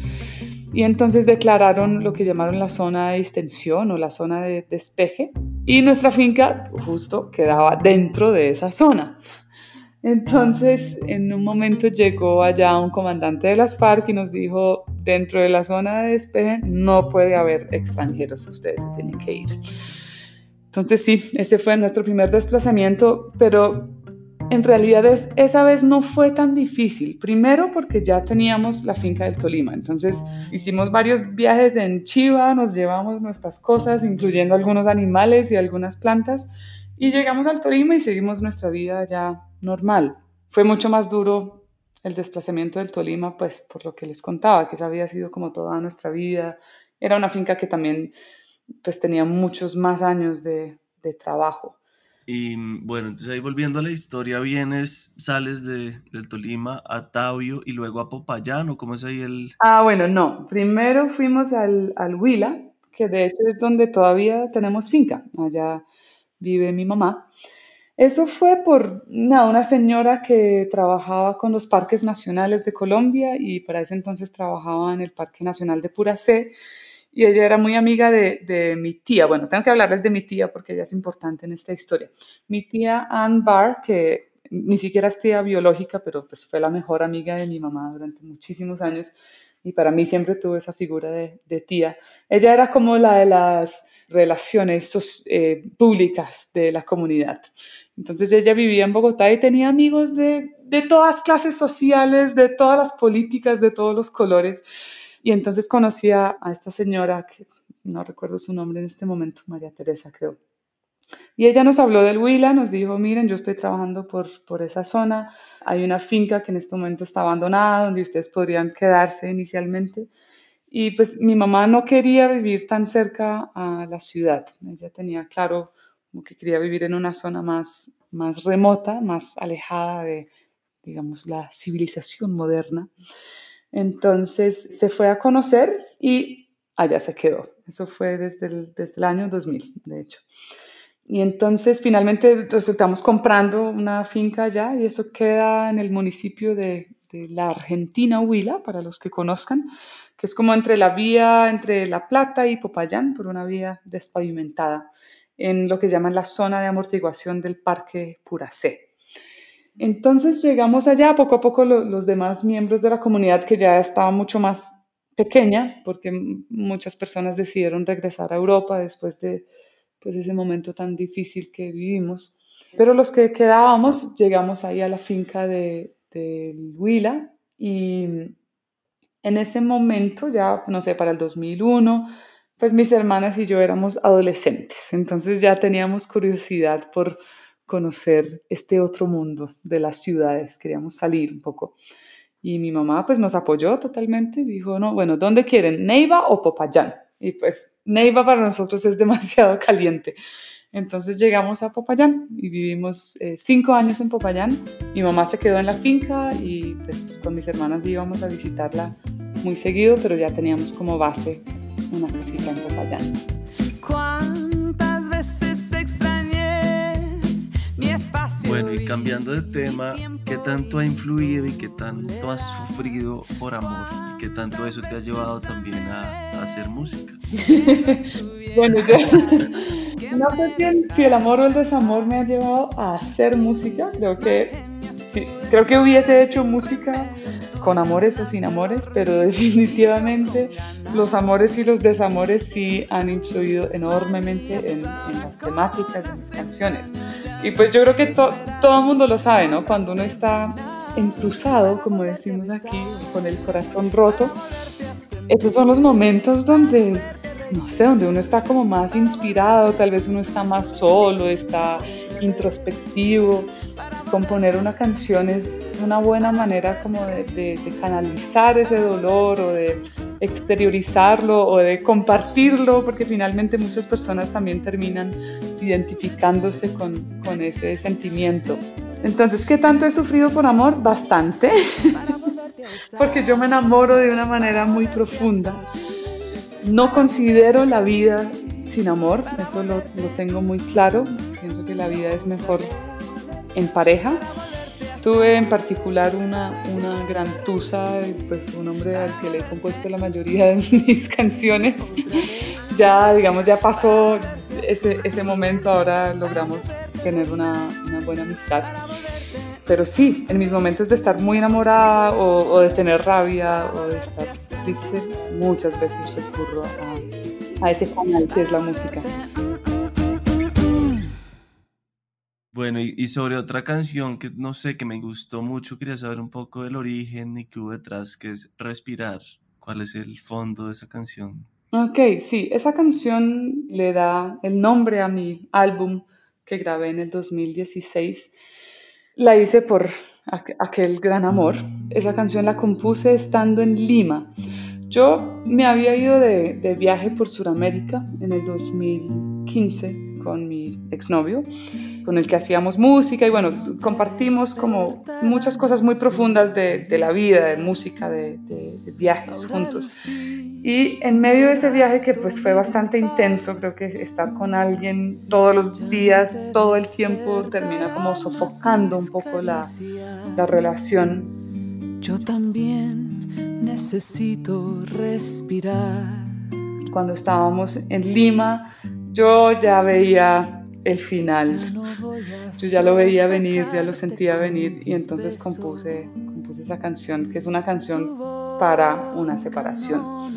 Y entonces declararon lo que llamaron la zona de extensión o la zona de despeje y nuestra finca justo quedaba dentro de esa zona. Entonces, en un momento llegó allá un comandante de las FARC y nos dijo, dentro de la zona de despeje no puede haber extranjeros, ustedes tienen que ir. Entonces sí, ese fue nuestro primer desplazamiento, pero en realidad es, esa vez no fue tan difícil. Primero porque ya teníamos la finca del Tolima. Entonces hicimos varios viajes en Chiva, nos llevamos nuestras cosas, incluyendo algunos animales y algunas plantas. Y llegamos al Tolima y seguimos nuestra vida ya normal. Fue mucho más duro el desplazamiento del Tolima, pues por lo que les contaba, que esa había sido como toda nuestra vida. Era una finca que también pues tenía muchos más años de trabajo. Y mm, bueno, entonces ahí volviendo a la historia, vienes, sales de, del Tolima a Tabio y luego a Popayán, ¿o cómo es ahí el...? Ah, bueno, no. Primero fuimos al, al Huila, que de hecho es donde todavía tenemos finca. Allá vive mi mamá. Eso fue por una señora que trabajaba con los parques nacionales de Colombia y para ese entonces trabajaba en el Parque Nacional de Puracé y ella era muy amiga de, de, mi tía. Bueno, tengo que hablarles de mi tía porque ella es importante en esta historia. Mi tía Ann Barr, que ni siquiera es tía biológica, pero pues fue la mejor amiga de mi mamá durante muchísimos años y para mí siempre tuvo esa figura de, de tía. Ella era como la de las relaciones eh, públicas de la comunidad. Entonces ella vivía en Bogotá y tenía amigos de, de todas clases sociales, de todas las políticas, de todos los colores. Y entonces conocí a, esta señora, que no recuerdo su nombre en este momento, María Teresa creo. Y ella nos habló del Huila, nos dijo, miren, yo estoy trabajando por, por esa zona, hay una finca que en este momento está abandonada, donde ustedes podrían quedarse inicialmente. Y pues mi mamá no quería vivir tan cerca a la ciudad. Ella tenía claro que quería vivir en una zona más, más remota, más alejada de, digamos, la civilización moderna. Entonces se fue a conocer y allá se quedó. Eso fue desde el, desde el año 2000, de hecho. Y entonces finalmente resultamos comprando una finca allá y eso queda en el municipio de, de la Argentina Huila, para los que conozcan, que es como entre la vía entre La Plata y Popayán, por una vía despavimentada, en lo que llaman la zona de amortiguación del Parque Puracé. Entonces llegamos allá, poco a poco los demás miembros de la comunidad que ya estaba mucho más pequeña, porque muchas personas decidieron regresar a Europa después de pues, ese momento tan difícil que vivimos. Pero los que quedábamos, llegamos ahí a la finca de, de Huila y en ese momento, ya no sé, para el 2001, pues mis hermanas y yo éramos adolescentes, entonces ya teníamos curiosidad por conocer este otro mundo de las ciudades, queríamos salir un poco. Y mi mamá pues nos apoyó totalmente, dijo, no, bueno, ¿dónde quieren? ¿Neiva o Popayán? Y pues Neiva para nosotros es demasiado caliente. Entonces llegamos a Popayán y vivimos eh, cinco años en Popayán. Mi mamá se quedó en la finca y pues con mis hermanas íbamos a visitarla muy seguido, pero ya teníamos como base una casita en Popayán. Bueno, y cambiando de tema, ¿qué tanto ha influido y qué tanto has sufrido por amor? ¿Qué tanto eso te ha llevado también a, hacer música? bueno, yo no sé si el, amor o el desamor me ha llevado a hacer música. Creo que sí, creo que hubiese hecho música con amores o sin amores, pero definitivamente los amores y los desamores sí han influido enormemente en, las temáticas de mis canciones. Y pues yo creo que todo el mundo lo sabe, ¿no? Cuando uno está entusado, como decimos aquí, con el corazón roto, estos son los momentos donde, no sé, donde uno está como más inspirado, tal vez uno está más solo, está introspectivo componer una canción es una buena manera como de, canalizar ese dolor o de exteriorizarlo o de compartirlo, porque finalmente muchas personas también terminan identificándose con, ese sentimiento. Entonces, ¿qué tanto he sufrido por amor? Bastante, porque yo me enamoro de una manera muy profunda. No considero la vida sin amor, eso lo, lo tengo muy claro. Pienso que la vida es mejor en pareja. Tuve en particular una, una gran tusa, pues un hombre al que le he compuesto la mayoría de mis canciones. ya, digamos, ya pasó ese, ese momento, ahora logramos tener una, una, buena amistad. Pero sí, en mis momentos de estar muy enamorada o, o de tener rabia o de estar triste, muchas veces recurro a, a ese canal que es la música. Bueno, y, sobre otra canción que no sé, que me gustó mucho, quería saber un poco del origen y qué hubo detrás, que es Respirar. ¿Cuál es el fondo de esa canción? Ok, sí, esa canción le da el nombre a mi álbum que grabé en el 2016. La hice por aquel gran amor. Esa canción la compuse estando en Lima. Yo me había ido de, de viaje por Sudamérica en el 2015 con mi exnovio con el que hacíamos música y bueno, compartimos como muchas cosas muy profundas de, de la vida, de música, de, de, viajes juntos. Y en medio de ese viaje que pues fue bastante intenso, creo que estar con alguien todos los días, todo el tiempo, termina como sofocando un poco la, la relación. Yo también necesito respirar. Cuando estábamos en Lima, yo ya veía el final. Yo ya lo veía venir, ya lo sentía venir y entonces compuse, compuse esa canción, que es una canción para una separación.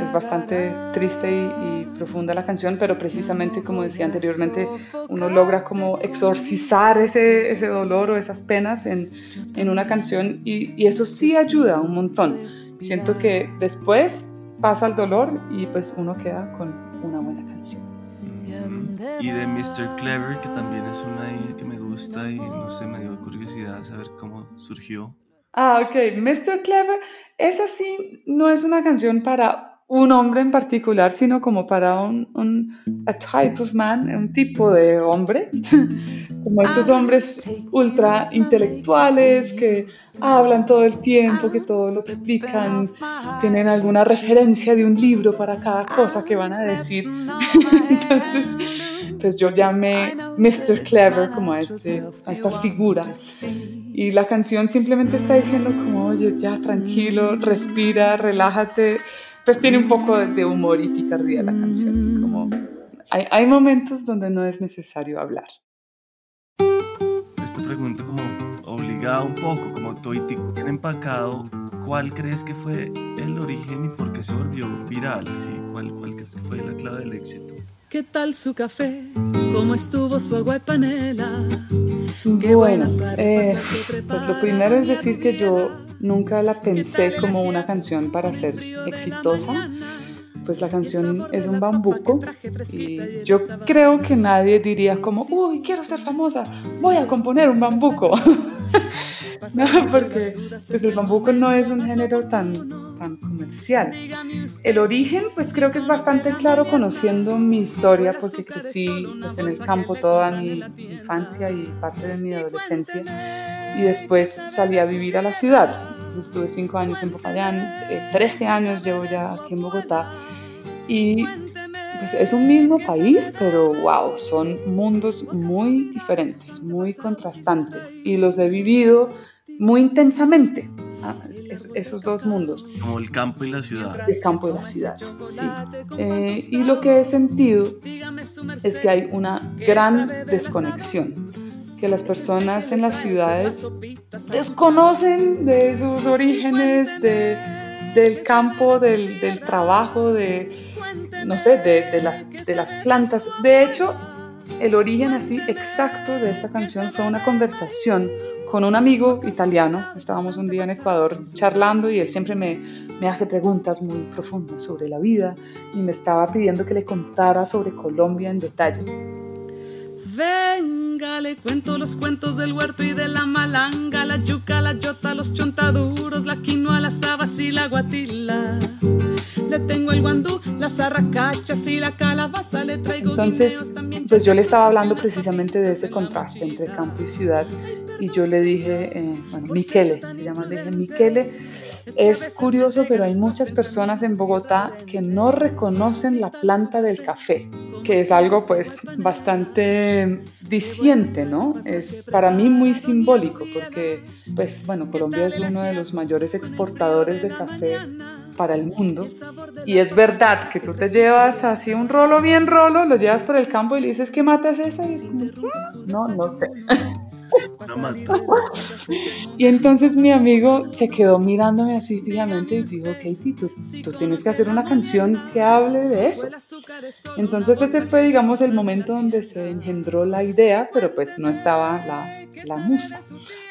Es bastante triste y, profunda la canción, pero precisamente como decía anteriormente, uno logra como exorcizar ese, ese dolor o esas penas en, en una canción y, y eso sí ayuda un montón. Siento que después pasa el dolor y pues uno queda con una buena canción. Y de Mr. Clever, que también es una que me gusta y no sé, me dio curiosidad saber cómo surgió. Ah, ok. Mr. Clever, esa sí no es una canción para un hombre en particular, sino como para un, un a type of man, un tipo de hombre, como estos hombres ultra intelectuales que hablan todo el tiempo, que todo lo explican, tienen alguna referencia de un libro para cada cosa que van a decir. Entonces, pues yo llamé Mr. Clever como a, este, a esta figura. Y la canción simplemente está diciendo como, oye, ya tranquilo, respira, relájate. Pues tiene un poco de humor y picardía la canción. Es como, hay, hay momentos donde no es necesario hablar. Esta pregunta como obligada un poco, como Toiti tiene empacado, ¿cuál crees que fue el origen y por qué se volvió viral? Sí, ¿cuál, ¿Cuál crees que fue la clave del éxito? ¿Qué tal su café? ¿Cómo estuvo su agua y panela? Bueno, eh, pues lo primero es decir que yo nunca la pensé como una canción para ser exitosa. Pues la canción es un bambuco y yo creo que nadie diría como, uy, quiero ser famosa, voy a componer un bambuco. No, porque pues el bambuco no es un género tan, tan comercial. El origen, pues creo que es bastante claro conociendo mi historia, porque crecí pues, en el campo toda mi infancia y parte de mi adolescencia, y después salí a vivir a la ciudad. Entonces estuve cinco años en Popayán, 13 eh, años llevo ya aquí en Bogotá, y pues es un mismo país, pero wow, son mundos muy diferentes, muy contrastantes, y los he vivido muy intensamente, ah, esos dos mundos. Como el campo y la ciudad. El campo y la ciudad, sí. Eh, y lo que he sentido es que hay una gran desconexión, que las personas en las ciudades desconocen de sus orígenes, de, del campo, del, del trabajo, de, no sé, de, las, de las plantas. De hecho, el origen así exacto de esta canción fue una conversación con un amigo italiano. Estábamos un día en Ecuador charlando y él siempre me, me hace preguntas muy profundas sobre la vida y me estaba pidiendo que le contara sobre Colombia en detalle. Venga, le cuento los cuentos del huerto y de la malanga, la yuca, la yota, los chontaduros, la quinoa, las habas y la guatila. Le tengo el guandú, las arracachas y la calabaza, le traigo Entonces, pues yo le estaba hablando precisamente de ese contraste entre campo y ciudad y yo le dije, eh, bueno, Miquele, se llama, le dije, Miquele, es curioso, pero hay muchas personas en Bogotá que no reconocen la planta del café, que es algo pues bastante diciente, ¿no? Es para mí muy simbólico porque pues bueno, Colombia es uno de los mayores exportadores de café para el mundo. Y es verdad que tú te llevas así un rolo bien rolo, lo llevas por el campo y le dices, ¿qué mata es esa? Y es como, no, no sé. y entonces mi amigo se quedó mirándome así fijamente y dijo, Katie, tú, tú, tienes que hacer una canción que hable de eso. Entonces ese fue, digamos, el momento donde se engendró la idea, pero pues no estaba la, la musa.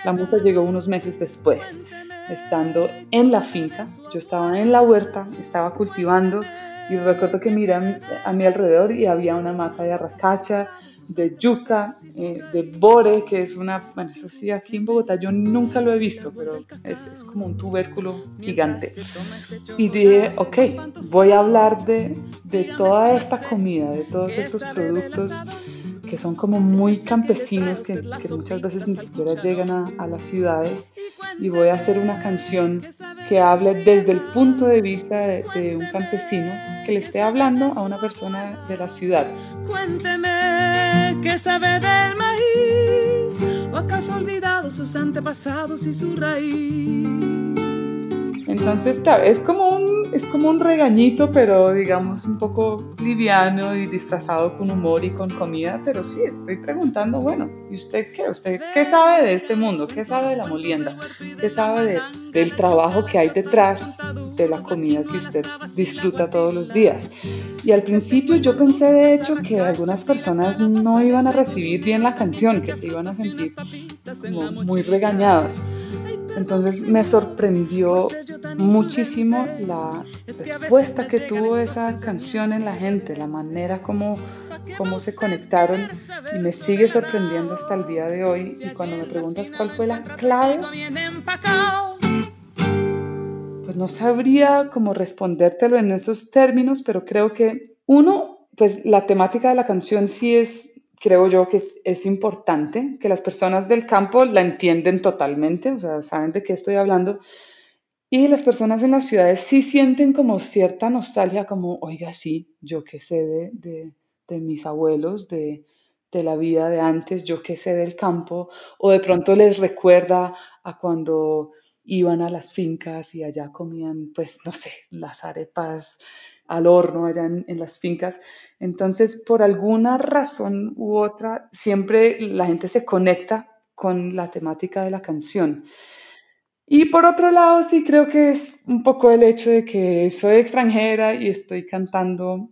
La musa llegó unos meses después, estando en la finca. Yo estaba en la huerta, estaba cultivando y recuerdo que miré a mi alrededor y había una mata de arracacha, de yuca, eh, de bore, que es una, bueno, eso sí, aquí en Bogotá yo nunca lo he visto, pero es, es, como un tubérculo gigante. Y dije, ok, voy a hablar de, de toda esta comida, de todos estos productos que son como muy campesinos, que, que muchas veces ni siquiera llegan a, a, las ciudades, y voy a hacer una canción que hable desde el punto de vista de, de un campesino que le esté hablando a una persona de la ciudad. Cuénteme qué sabe del maíz, o acaso olvidado sus antepasados y su raíz. Entonces, es como un es como un regañito, pero digamos un poco liviano y disfrazado con humor y con comida, pero sí, estoy preguntando, bueno, ¿y usted qué? ¿Usted qué sabe de este mundo? ¿Qué sabe de la molienda? ¿Qué sabe de, del trabajo que hay detrás de la comida que usted disfruta todos los días? Y al principio yo pensé de hecho que algunas personas no iban a recibir bien la canción, que se iban a sentir como muy regañados. Entonces me sorprendió muchísimo la respuesta que tuvo esa canción en la gente, la manera como, como se conectaron y me sigue sorprendiendo hasta el día de hoy. Y cuando me preguntas cuál fue la clave, pues no sabría cómo respondértelo en esos términos, pero creo que uno, pues la temática de la canción sí es, creo yo que es, importante, que las personas del campo la entienden totalmente, o sea, saben de qué estoy hablando. Y las personas en las ciudades sí sienten como cierta nostalgia, como, oiga, sí, yo qué sé de, de, de mis abuelos, de, de la vida de antes, yo qué sé del campo, o de pronto les recuerda a cuando iban a las fincas y allá comían, pues, no sé, las arepas al horno allá en, las fincas. Entonces, por alguna razón u otra, siempre la gente se conecta con la temática de la canción. Y por otro lado, sí creo que es un poco el hecho de que soy extranjera y estoy cantando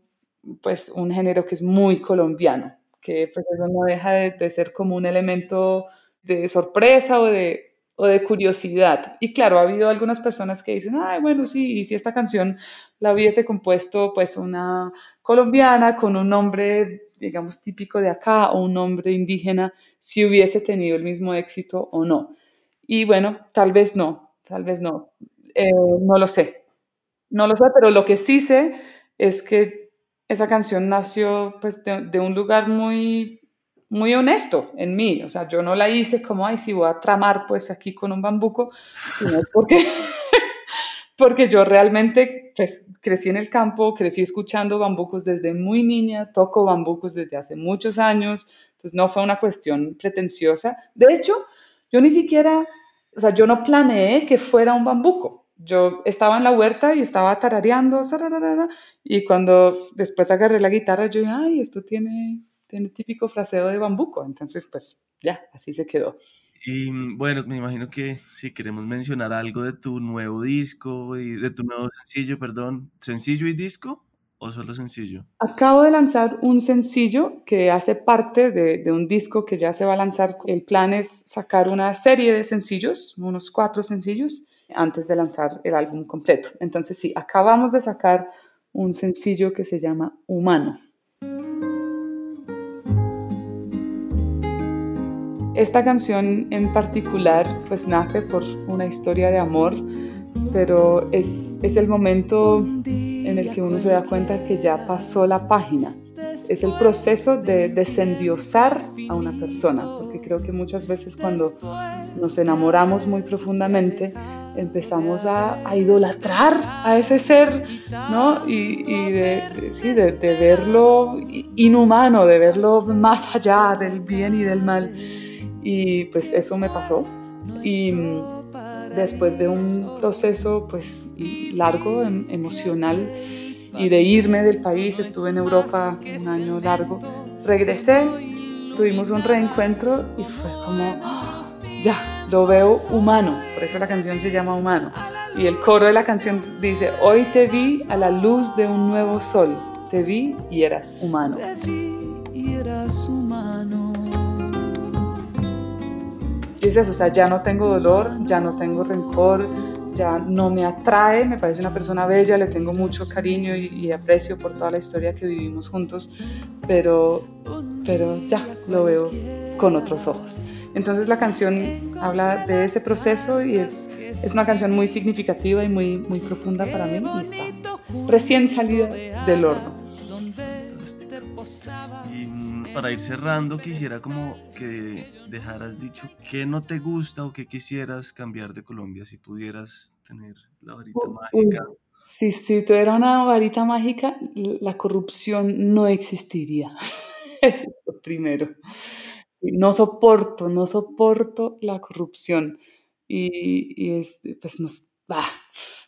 pues un género que es muy colombiano que pues eso no deja de, ser como un elemento de sorpresa o de, o de curiosidad. Y claro, ha habido algunas personas que dicen, ay, bueno, sí, y si esta canción la hubiese compuesto pues una colombiana con un nombre, digamos, típico de acá o un nombre indígena, si hubiese tenido el mismo éxito o no. Y bueno, tal vez no, tal vez no. Eh, no lo sé. No lo sé, pero lo que sí sé es que esa canción nació pues de, un lugar muy, muy honesto en mí. O sea, yo no la hice como, ay, si voy a tramar pues aquí con un bambuco, sino porque, porque yo realmente pues crecí en el campo, crecí escuchando bambucos desde muy niña, toco bambucos desde hace muchos años, entonces no fue una cuestión pretenciosa. De hecho, yo ni siquiera, o sea, yo no planeé que fuera un bambuco yo estaba en la huerta y estaba tarareando, y cuando después agarré la guitarra, yo dije, ay, esto tiene, tiene típico fraseo de bambuco. Entonces, pues ya, así se quedó. Y mm, bueno, me imagino que si queremos mencionar algo de tu nuevo disco y de tu nuevo sencillo, perdón, ¿sencillo y disco o solo sencillo? Acabo de lanzar un sencillo que hace parte de, de un disco que ya se va a lanzar. El plan es sacar una serie de sencillos, unos cuatro sencillos antes de lanzar el álbum completo. Entonces sí, acabamos de sacar un sencillo que se llama Humano. Esta canción en particular pues nace por una historia de amor, pero es, es el momento en el que uno se da cuenta que ya pasó la página. Es el proceso de desendiosar a una persona, porque creo que muchas veces cuando nos enamoramos muy profundamente, empezamos a, idolatrar a ese ser, ¿no? Y, de, sí, de, verlo inhumano, de verlo más allá del bien y del mal. Y pues eso me pasó. Y después de un proceso pues largo, em, emocional, y de irme del país, estuve en Europa un año largo, regresé, tuvimos un reencuentro y fue como, ¡ah! ya, lo veo humano, por eso la canción se llama Humano. Y el coro de la canción dice, hoy te vi a la luz de un nuevo sol, te vi y eras humano. Te vi y eras humano. Dices, o sea, ya no tengo dolor, ya no tengo rencor, ya no me atrae, me parece una persona bella, le tengo mucho cariño y, y, aprecio por toda la historia que vivimos juntos, pero, pero ya lo veo con otros ojos. Entonces la canción habla de ese proceso y es, es una canción muy significativa y muy, muy profunda para mí y está recién salida del horno. Y para ir cerrando, quisiera como que dejaras dicho qué no te gusta o qué quisieras cambiar de Colombia si pudieras tener la varita mágica. Si, si tuviera una varita mágica, la corrupción no existiría. Eso es lo primero. No soporto, no soporto la corrupción. Y, es, pues nos,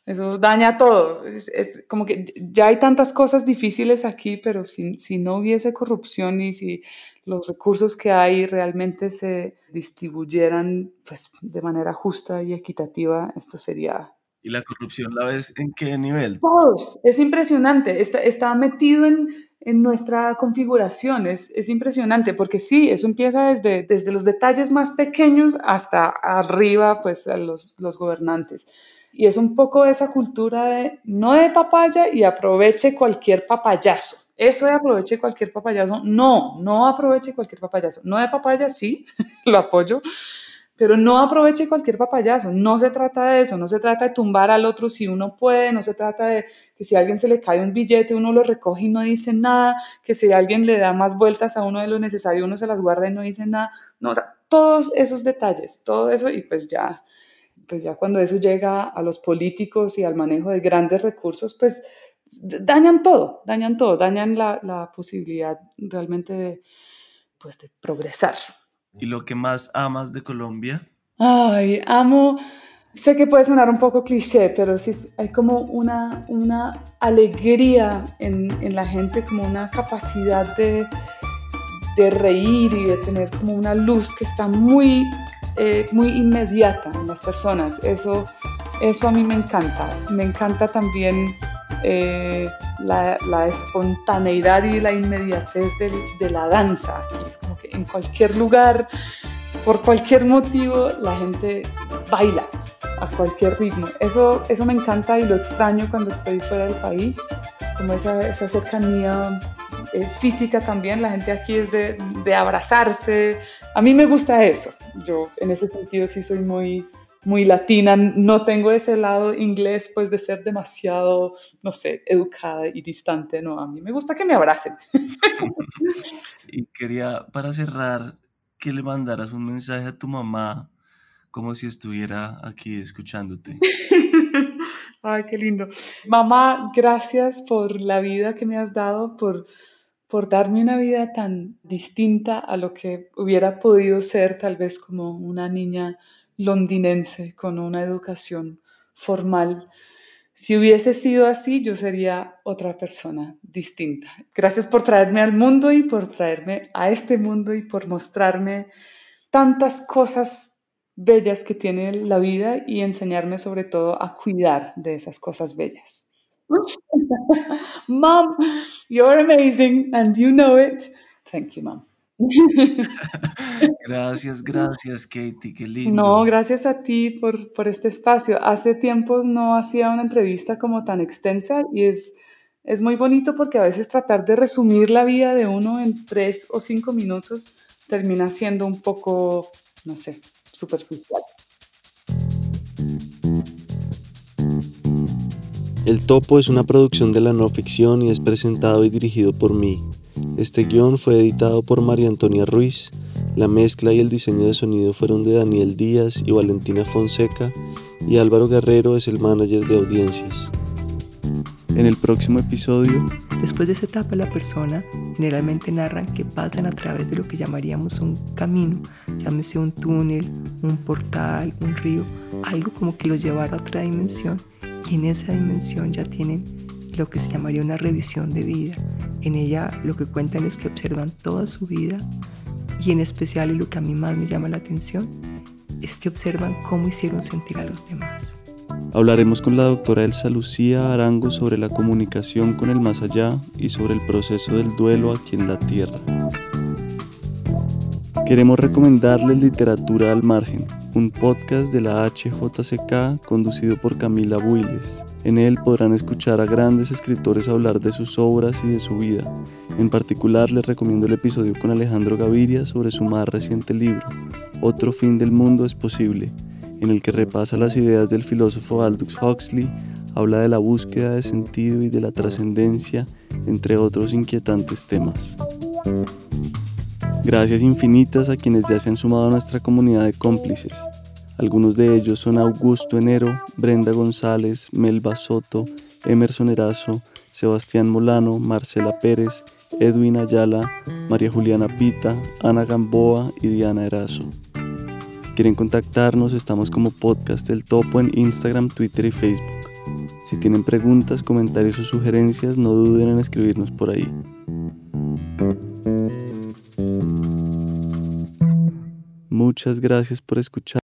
eso daña todo. Es, como que ya hay tantas cosas difíciles aquí, pero si, si no hubiese corrupción y si los recursos que hay realmente se distribuyeran pues, de manera justa y equitativa, esto sería ¿Y la corrupción la ves en qué nivel? Todos. Es impresionante. Está, está metido en, en nuestra configuración. Es, es, impresionante porque sí, eso empieza desde, desde los detalles más pequeños hasta arriba, pues a los, los gobernantes. Y es un poco esa cultura de no de papaya y aproveche cualquier papayazo. Eso de aproveche cualquier papayazo, no, no aproveche cualquier papayazo. No de papaya, sí, lo apoyo, pero no aproveche cualquier papayazo, no se trata de eso, no se trata de tumbar al otro si uno puede, no se trata de que si a alguien se le cae un billete uno lo recoge y no dice nada, que si alguien le da más vueltas a uno de lo necesario uno se las guarda y no dice nada, no, o sea, todos esos detalles, todo eso y pues ya, pues ya cuando eso llega a los políticos y al manejo de grandes recursos, pues dañan todo, dañan todo, dañan la, la posibilidad realmente de, pues, de progresar. ¿Y lo que más amas de Colombia? Ay, amo, sé que puede sonar un poco cliché, pero sí hay como una, una alegría en, en la gente, como una capacidad de, de, reír y de tener como una luz que está muy, eh, muy inmediata en las personas. Eso, eso a mí me encanta. Me encanta también eh, la, la, espontaneidad y la inmediatez de, de la danza. es como que en cualquier lugar, por cualquier motivo, la gente baila a cualquier ritmo. Eso, eso me encanta y lo extraño cuando estoy fuera del país, como esa, esa cercanía eh, física también. La gente aquí es de, de abrazarse. A mí me gusta eso. Yo en ese sentido sí soy muy muy latina, no tengo ese lado inglés pues de ser demasiado, no sé, educada y distante, no, a mí me gusta que me abracen. y quería, para cerrar, que le mandaras un mensaje a tu mamá como si estuviera aquí escuchándote. Ay, qué lindo. Mamá, gracias por la vida que me has dado, por, por darme una vida tan distinta a lo que hubiera podido ser tal vez como una niña londinense con una educación formal. Si hubiese sido así, yo sería otra persona distinta. Gracias por traerme al mundo y por traerme a este mundo y por mostrarme tantas cosas bellas que tiene la vida y enseñarme sobre todo a cuidar de esas cosas bellas. Mom, you're amazing and you know it. Thank you, mom. gracias, gracias, Katie, qué lindo. No, gracias a ti por, por este espacio. Hace tiempos no hacía una entrevista como tan extensa y es, es muy bonito porque a veces tratar de resumir la vida de uno en tres o cinco minutos termina siendo un poco, no sé, superficial. El Topo es una producción de la no ficción y es presentado y dirigido por mí, este guion fue editado por María Antonia Ruiz. La mezcla y el diseño de sonido fueron de Daniel Díaz y Valentina Fonseca y Álvaro Guerrero es el manager de audiencias. En el próximo episodio... Después de esa etapa la persona generalmente narran que pasan a través de lo que llamaríamos un camino, llámese un túnel, un portal, un río, algo como que lo llevara a otra dimensión y en esa dimensión ya tienen lo que se llamaría una revisión de vida. En ella lo que cuentan es que observan toda su vida y en especial y lo que a mí más me llama la atención es que observan cómo hicieron sentir a los demás. Hablaremos con la doctora Elsa Lucía Arango sobre la comunicación con el más allá y sobre el proceso del duelo aquí en la Tierra. Queremos recomendarles literatura al margen, un podcast de la HJCK conducido por Camila Builes. En él podrán escuchar a grandes escritores hablar de sus obras y de su vida. En particular les recomiendo el episodio con Alejandro Gaviria sobre su más reciente libro, Otro fin del mundo es posible, en el que repasa las ideas del filósofo Aldous Huxley, habla de la búsqueda de sentido y de la trascendencia, entre otros inquietantes temas. Gracias infinitas a quienes ya se han sumado a nuestra comunidad de cómplices. Algunos de ellos son Augusto Enero, Brenda González, Melba Soto, Emerson Erazo, Sebastián Molano, Marcela Pérez, Edwin Ayala, María Juliana Pita, Ana Gamboa y Diana Erazo. Quieren contactarnos, estamos como Podcast del Topo en Instagram, Twitter y Facebook. Si tienen preguntas, comentarios o sugerencias, no duden en escribirnos por ahí. Muchas gracias por escuchar.